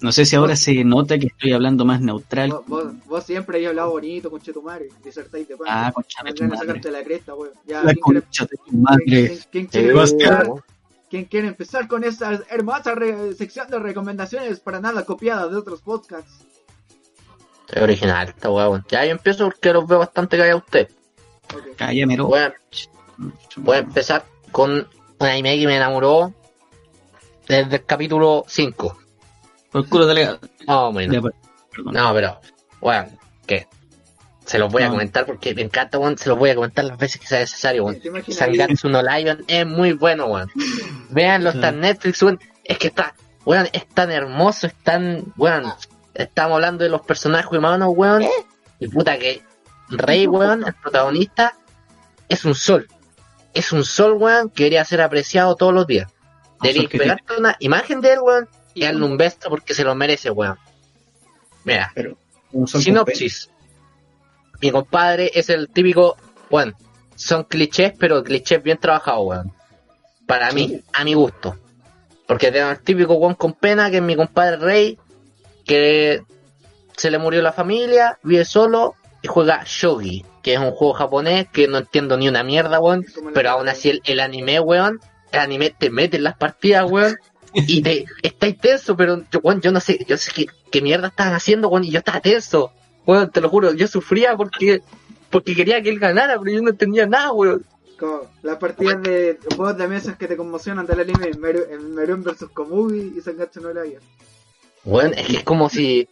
No sé si ahora se nota que estoy hablando más neutral. Vos, vos, vos siempre has hablado bonito, con Chetumare. Disertáis de pan. Ah, concha de Me tu madre. sacarte la cresta, weón. Ya, La ¿quién quiere, concha de tu quién- madre. quién- quién quiere empezar? ¿Quién quiere empezar con esta hermosa re- sección de recomendaciones para nada copiada de otros podcasts? Es original esta weón. Ya yo empiezo porque los veo bastante callados usted. Ok. Cállamelo. Voy a, voy a empezar con un anime que me enamoró desde el capítulo 5. Por culo menos. Ya, perdón. No, pero, bueno, que se los voy a comentar porque me encanta, weón. Se los voy a comentar las veces que sea necesario, weón. Sangatsu no Lion es muy bueno, weón. Veanlo, está en Netflix, weón. Es que está, weón, es tan hermoso, es tan, weón. Estamos hablando de los personajes humanos, weón. Y puta que Rey, weón, el protagonista, es un sol. Es un sol, weón, que debería ser apreciado todos los días. Debería sol que pegarte una imagen de él, weón, y darle un beso porque se lo merece, weón. Mira, Sinopsis. Mi compadre es el típico, bueno, son clichés, pero clichés bien trabajados, weón. Para mí, a mi gusto. Porque tengo el típico weón con pena, que es mi compadre Rey, que se le murió la familia, vive solo y juega Shogi, que es un juego japonés que no entiendo ni una mierda, weón. La- Pero aún así el, el anime, weón, el anime te mete en las partidas, weón. Y te está tenso, pero yo, weón, yo no sé, yo sé qué, qué mierda estaban haciendo, weón, y yo estaba tenso. Weón, te lo juro, yo sufría porque porque quería que él ganara, pero yo no entendía nada, weón. Como las partidas de juegos de mesas que te conmocionan del anime en Meru- en Meruem vs Komugi y Sangatsu no Lion. Weón, es que es como si,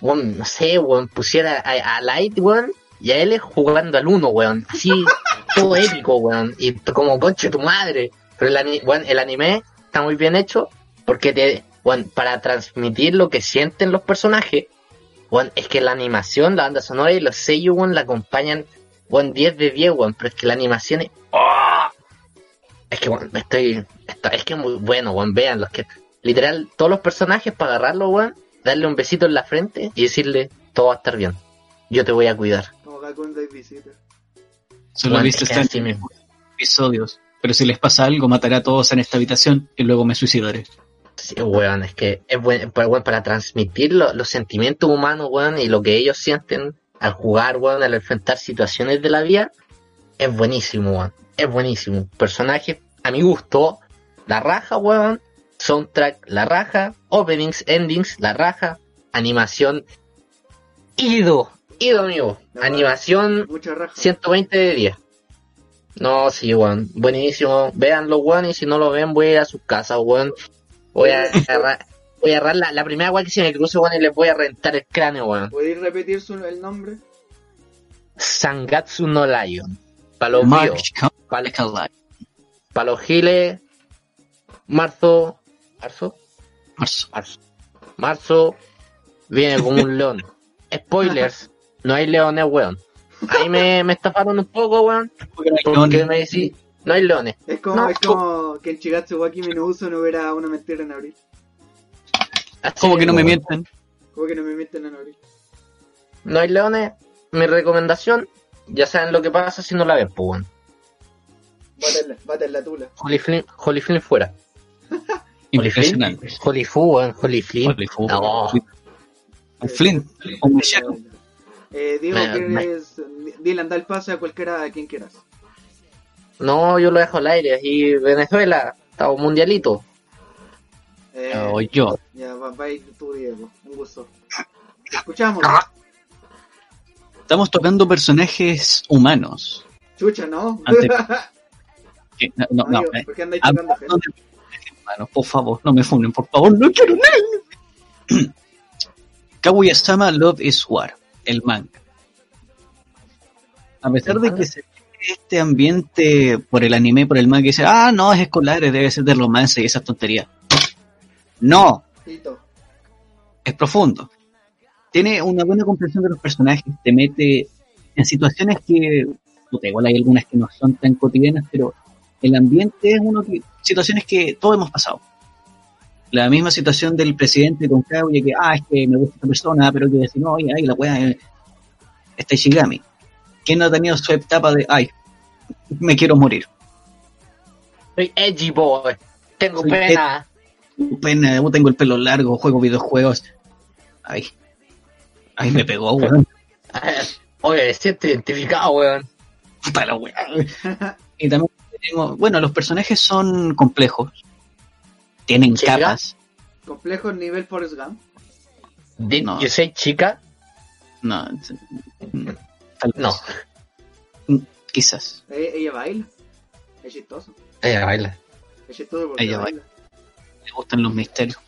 weón, no sé, weón, pusiera a, a Light, weón, y a él jugando al uno, weón. Así, todo épico, weón. Y como conche tu madre. Pero el, ani- weón, el anime está muy bien hecho porque te, weón, para transmitir lo que sienten los personajes, weón, es que la animación, la banda sonora y los sellos, weón, la acompañan, weón, 10 de 10, weón. Pero es que la animación es, ¡oh! Es que, weón, estoy, está- es que es muy bueno, weón, vean los que, literal, todos los personajes para agarrarlo, weón, darle un besito en la frente y decirle, todo va a estar bien. Yo te voy a cuidar. Visitor. Solo Weón, viste es que estos así mismo. episodios. Pero si les pasa algo, mataré a todos en esta habitación y luego me suicidaré. Sí, weón, es que es buen, pues, weón, para transmitir lo- los sentimientos humanos, weón, y lo que ellos sienten al jugar, weón, al enfrentar situaciones de la vida, es buenísimo, weón. Es buenísimo. Personaje, a mi gusto, la raja, weón. Soundtrack, la raja. Openings, endings, la raja. Animación, ido, ido, amigo. No, Animación, Mucha raja. 120 de 10. No, sí, weón. Buenísimo. Véanlo, weón. Y si no lo ven, voy a ir a sus casas, weón. Voy a agarrar, voy a agarrar la, la primera weón que se me cruce, weón, y les voy a rentar el cráneo, weón. ¿Podéis repetir su, el nombre? Sangatsu no Lion. Para los míos. Para los giles. Marzo. ¿Marzo? Marzo. Marzo. Marzo. Viene como un león. Spoilers. No hay leones, weón. Ahí me, me estafaron un poco, weón. Porque me decís, no hay leones. Es como, No, es como que en Chigatsu wa Kimi no Uso no hubiera una mentira en abril. Así ¿Cómo que no me mienten? Como que no me mienten en abril. No hay leones. Mi recomendación, ya saben lo que pasa si no la ven, pues, weón. Bátela, bátela la tula. Holy Flynn, Holy Flynn fuera. Impresionante. Holy Fu, weón. Holy Flynn. Holy fu- No. Un Flynn. Eh, digo Me- que me- eres, Dylan, da el pase a cualquiera, a quien quieras. No, yo lo dejo al aire. Y Venezuela, estamos mundialito. Eh, O yo. Ya, va, va tú, Diego. Un gusto. Te escuchamos. Estamos tocando personajes humanos. Chucha, ¿no? Ante- No, no, no, Amigo, eh, ¿Por qué andáis tocando hablando gente? de personajes humanos, por favor, no me funen, por favor, no quiero nada. Kaguya-sama Love is War, el manga. A pesar ¿El de que se este ambiente por el anime, por el manga, que dice, ah, no, es escolar, debe ser de romance y esas tonterías. No, es profundo. Tiene una buena comprensión de los personajes, te mete en situaciones que, puta, igual hay algunas que no son tan cotidianas, pero el ambiente es uno que, situaciones que todos hemos pasado. La misma situación del presidente con Kaguya, que, ah, es que me gusta esta persona, pero que decir, no, oye, ay, la weá, eh, este Shigami. ¿Quién no ha tenido su etapa de, ay, me quiero morir? Soy edgy boy. Tengo Soy pena. Pena, yo tengo el pelo largo, juego videojuegos. Ay, ay, me pegó, weón. Oye, siento identificado, weón. Puta la weá. Y también tenemos, bueno, los personajes son complejos. Tienen ¿Chica? capas. Complejo nivel Forrest Gump. Did No. you say chica? No. No. Quizás. Eh, ella baila. Es chistoso. Ella baila. Es chistoso porque Ella baila. Le gustan los misterios.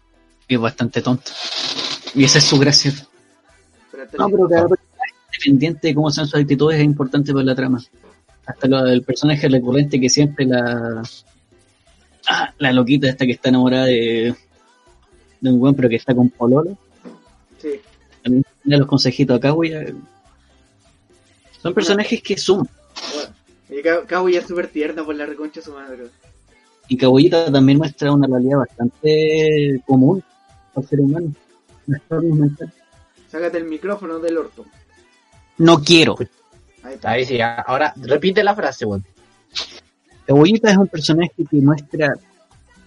Y es bastante tonto. Y esa es su gracia. Pero No, pero cada personaje, independiente de cómo sean sus actitudes, es importante para la trama. Hasta lo del personaje recurrente que siempre la. Ah, la loquita esta que está enamorada de. de un buen, pero que está con Pololo. Sí. También tiene los consejitos güey. eh. Son personajes que suman. Bueno. Kaguya es súper tierna por la reconcha de su madre. Y Cabullita también muestra una realidad bastante común al ser humano. Sácate el micrófono del orto. No quiero. Ahí está. Ahí sí, ahora repite la frase, weón. Cabullita es un personaje que muestra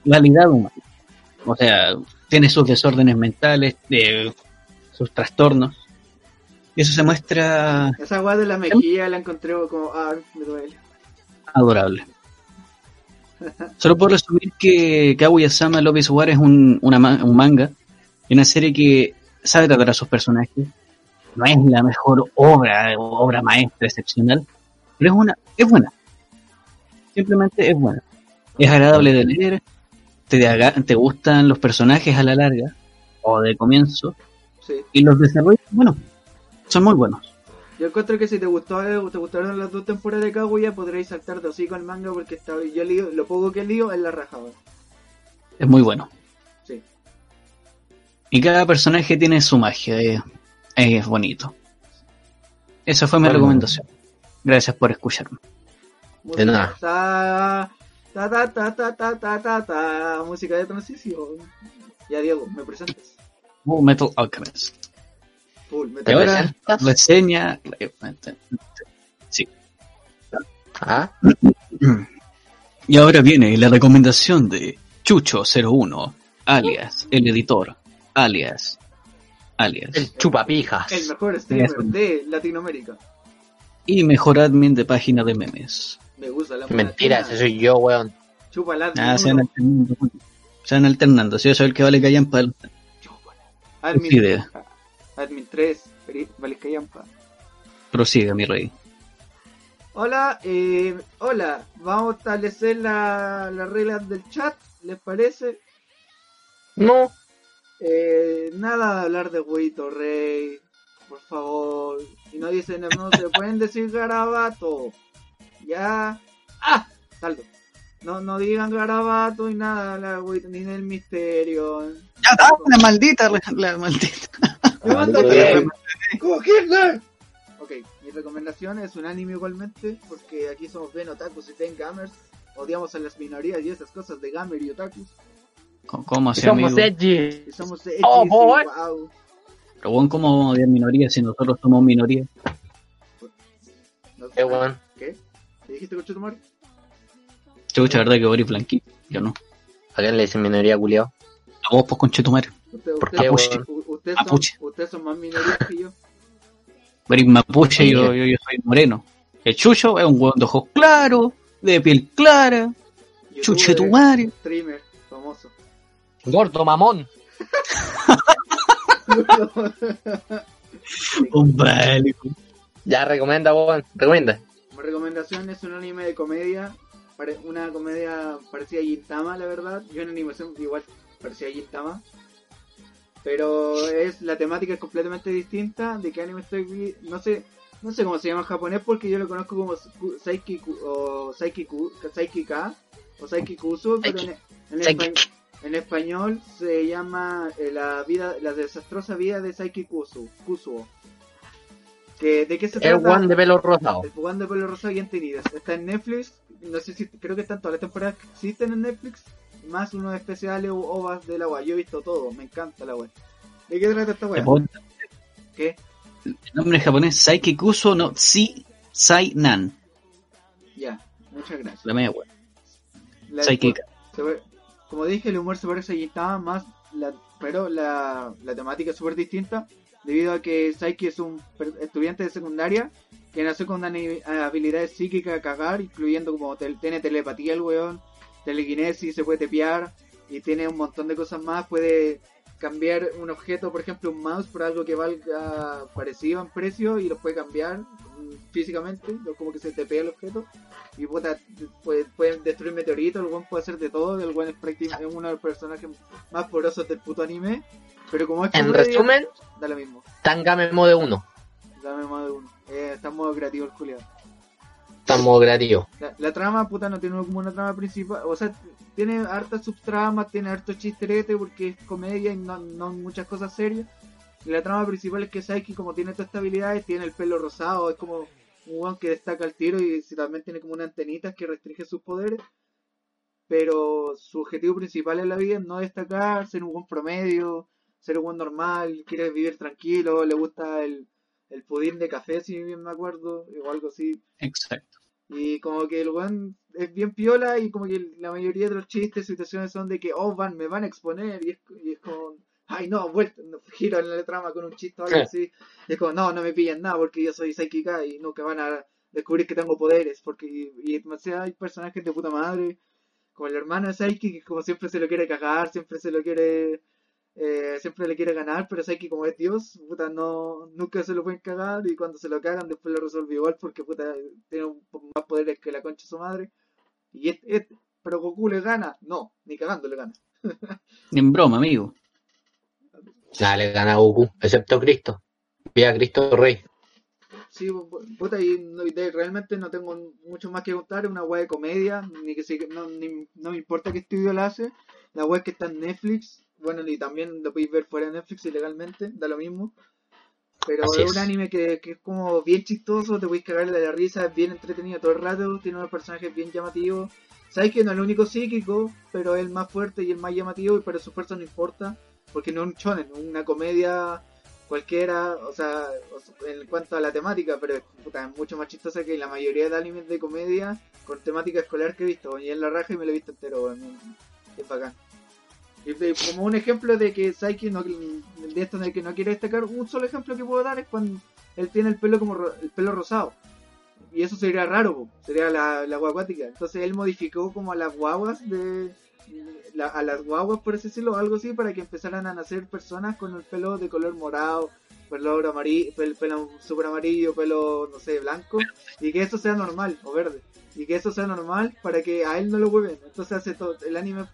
la realidad humana. O sea, tiene sus desórdenes mentales, de sus trastornos. Y eso se muestra Esa weá de la mejilla la encontré como, ah, me duele. adorable. Solo puedo resumir que Kaguya-sama is War es un, una un manga una serie que sabe tratar a sus personajes. No es la mejor obra, obra maestra, excepcional, pero es una, es buena. Simplemente es buena. Es agradable de leer, te, te gustan los personajes a la larga, o de comienzo, Sí. y los desarrollos, bueno, son muy buenos. Yo encuentro que si te gustó, eh, te gustaron las dos temporadas de Kaguya, podréis saltar de hocico al manga porque está, yo lío, lo poco que lío es la rajada. Es muy bueno. Sí. Y cada personaje tiene su magia, eh, es bonito. Esa fue mi Bueno. recomendación. Gracias por escucharme. De nada. Ta, ta, ta, ta, ta, ta, ta, ta, música de transición. Ya, Diego, ¿me presentas? Full Metal Alchemist. Full Metal Alchemist. Reseña. Sí. Ah. Y ahora viene la recomendación de Chucho01, alias el editor, alias, alias. El chupapijas. El mejor streamer de Latinoamérica. Y mejor admin de página de memes. Me gusta la Mentira, ese soy yo, weón. Chupa la Ah, se van alternando. Se van alternando. Si yo soy el que vale callan para Admin, Decide. Admin 3, Peri- Valizcayampa. Prosiga, mi rey. Hola, eh, hola, vamos a establecer la- las reglas del chat, ¿les parece? No, Eh, nada de hablar de Huito Rey, por favor. Y no dicen, no se pueden decir garabato. Ya. ¡Ah! Saldo. No, no digan garabato y nada, la Huito, ni del misterio. ¡Ya está! La maldita, la, la maldita. ¡Levántate! ¡Cogerla! Ok, mi recomendación es un anime igualmente, porque aquí somos bien otakus y ten gamers. Odiamos a las minorías y esas cosas de gamer y otakus. ¿Cómo- ¿Cómo así, somos amigo? edgy. Y somos edgy, Oh, sí, boy. wow. Pero bueno, ¿cómo vamos a odiar minorías si nosotros somos minoría? No- Qué weón. ¿Qué? ¿Qué dijiste, coche tu madre? Chucha, ¿verdad que Boris blanquito? Yo no. ¿A quién le dicen minoría culiao? A vos, pues, conchetumare. ¿Por Ustedes son, Mapuche. ustedes son más minorías que yo. Boris mapuche, yo, yo, yo soy moreno. El chucho es un hueón de ojos claros, de piel clara, chuchetumare. Streamer, famoso. Gordo mamón. Un bélico. Ya recomienda, weón. Recomienda. Mi recomendación es un anime de comedia, una comedia parecida a Gintama, la verdad. Yo en animación igual parecía a Gintama. Pero es la temática es completamente distinta. ¿De qué anime estoy? vi- No sé, no sé cómo se llama en japonés porque yo lo conozco como Saiki o Saiki Ku- Saiki Ka o Saiki Kusu, pero en, en Saiki. espa- en español se llama eh, la vida, la desastrosa vida de Saiki Kusu, Kusuo. Que, ¿De qué se El weón de pelo rosado. El jugando de pelo rosado y entendidas. Está en Netflix. No sé si creo que están todas las temporadas que existen en Netflix. Más unos especiales o ovas de la wea. Yo he visto todo. Me encanta la wea. ¿De qué trata esta puedo- ¿Qué? El nombre japonés Saiki Kuso no Si Sai Nan. Ya. Muchas gracias. La media wea. La- Saiki como dije, el humor se parece a Gintama más, la- pero la, la temática es súper distinta. Debido a que Saiki es un estudiante de secundaria que nació con habilidades psíquicas a cagar, incluyendo como tel- tiene telepatía el weón, telequinesis, se puede tepear y tiene un montón de cosas más. Puede cambiar un objeto, por ejemplo un mouse, por algo que valga parecido en precio y lo puede cambiar físicamente, como que se tepea el objeto. Y puta, puede, pueden destruir meteoritos, el weón puede hacer de todo, el weón es prácticamente uno de los personajes más poderosos del puto anime. Pero como es En comedia, resumen, da lo mismo. Tangame Mode 1. Dame más de uno. Eh, está en modo creativo el culiado. Estamos creativos. La, la trama, puta, no tiene como una trama principal. O sea, tiene hartas subtramas, tiene harto chisterete porque es comedia y no, no muchas cosas serias. Y la trama principal es que Saiki, como tiene todas estas habilidades, tiene el pelo rosado, es como un guan que destaca el tiro y también tiene como una antenita que restringe sus poderes. Pero su objetivo principal en la vida es no destacar, ser un buen promedio, ser un buen normal, quiere vivir tranquilo, le gusta el, el pudín de café, si bien me acuerdo, o algo así. Exacto. Y como que el weón es bien piola y como que la mayoría de los chistes, situaciones son de que, oh, van, me van a exponer y es, y es como, ay no, vuelta, giro en la trama con un chiste o algo Sí. así. Y es como, no, no me pillan nada porque yo soy Psychica y nunca van a descubrir que tengo poderes porque, y, y demasiado hay personajes de puta madre, como el hermano de Psyche que como siempre se lo quiere cagar, siempre se lo quiere... eh, siempre le quiere ganar, pero Psyche como es Dios, puta, no, nunca se lo pueden cagar y cuando se lo cagan después lo resuelve igual porque puta, tiene un más poderes que la concha de su madre. Y este, este, pero Goku le gana, no, ni cagando le gana. Ni en broma, amigo. Nada, le gana a Goku, excepto Cristo. Viva Cristo Rey. Sí, pu- puta, y, no- y de- realmente no tengo mucho más que contar, es una wea de comedia, ni que se, no, ni- no me importa qué estudio la hace, la wea que está en Netflix, bueno, y también lo podéis ver fuera de Netflix ilegalmente, da lo mismo. Pero Así es un anime que, que es como bien chistoso, te podéis cagar de la risa, es bien entretenido todo el rato, tiene unos personajes bien llamativos. Sabes que no es el único psíquico, pero es el más fuerte y el más llamativo, pero su fuerza no importa, porque no es un shonen, es una comedia cualquiera, o sea, en cuanto a la temática, pero puta, es mucho más chistosa que la mayoría de animes de comedia con temática escolar que he visto. Y en la raja y me lo he visto entero, es bacán. De- como un ejemplo de que Saiki no, de esto en el que no quiere destacar, un solo ejemplo que puedo dar es cuando él tiene el pelo como el pelo rosado. Y eso sería raro, sería la, la guacuática. Entonces él modificó como a las guaguas de a las guaguas, por así decirlo, algo así, para que empezaran a nacer personas con el pelo de color morado, pelo amarillo, pelo, super amarillo, pelo, no sé, blanco, y que eso sea normal, o verde, y que eso sea normal para que a él no lo hueven. Entonces hace todo, el anime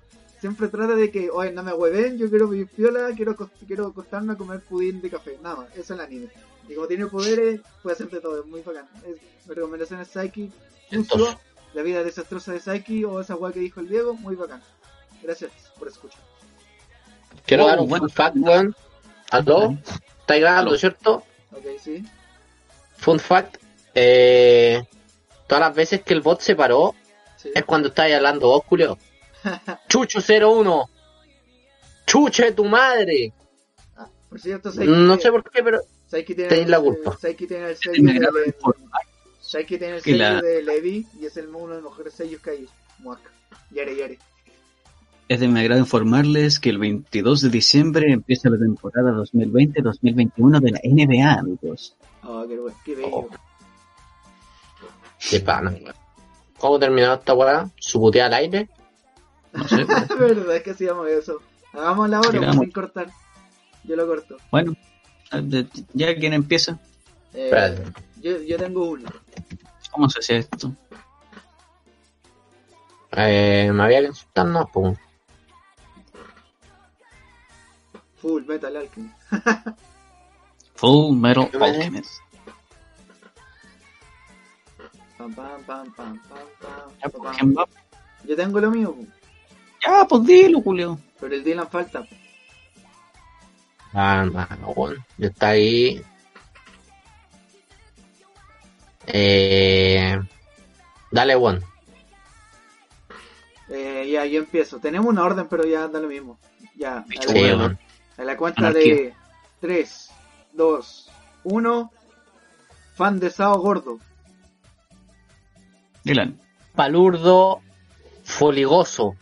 siempre trata de que, oye, no me hueven, yo quiero vivir piola, quiero, quiero acostarme a comer pudín de café, nada más, eso es el anime. Y como tiene poderes, puede hacer de todo, es muy bacán. Es, mi recomendación es Psyche, Entonces. la vida desastrosa de Psyche, o esa weá que dijo el Diego, muy bacán. Gracias por escuchar. Quiero Oh, dar un bueno. fun fact, weón. ¿Aló? ¿Estáis grabando, cierto? Ok, sí. Fun fact. Eh, todas las veces que el bot se paró sí. es cuando estáis hablando vos, Julio. Chucho01. Chuche tu madre. Ah, por cierto, No sé por qué, pero Psyche tiene, tenéis la el- culpa. Psyche tiene el sello de, tiene el sello la- de Levi y es el, uno de los mejores sellos que hay. Muac. Yare, yare. Es de mi agrado informarles que el 22 de diciembre empieza la temporada 2020-2021 de la NBA, amigos. Oh, qué, bueno, qué bello. Oh. qué pana. ¿Cómo terminó esta weá? ¿Subutea al aire? No sé, pues, verdad es que hacíamos eso. Hagámosla ahora, Hagamos. sin cortar. Yo lo corto. bueno, ya quien empieza, Eh, yo, yo tengo uno. ¿cómo se hace esto? Eh, me había que insultar, no, pues. Full Metal Alchemy. Full Metal ¿Qué me Alchemist. Pam, pam, pam, pam, pam, pam, pues, pam. ¿quién? Yo tengo lo mío, Ya, pues dilo, Julio. pero el Dylan falta. Ah, no. Yo está ahí. Eh, dale, weón. Eh, ya, yo empiezo. Tenemos una orden, pero ya da lo mismo. Ya, a Bicho, la, Sí, weón. weón. a la cuenta Anarquía. de 3, 2, 1. Fan de Sao Gordo. Dylan. Palurdo foligoso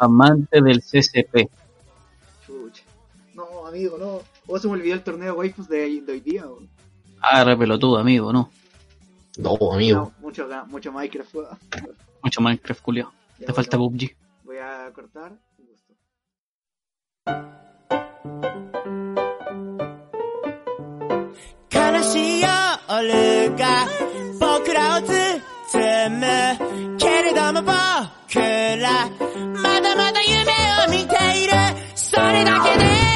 Amante del CCP. Chucha. No, amigo, no. O se me olvidó el torneo waifus de, de hoy día. weón. Ah, re pelotudo, amigo, no. No, amigo. No, mucho, ga- mucho Minecraft. weón. Mucho Minecraft, Julio. Ya, Te falta bueno, PUBG. Voy a cortar. y gusto. 悲しい夜が僕らを包むけれども僕ら まだ夢を見ている。それだけで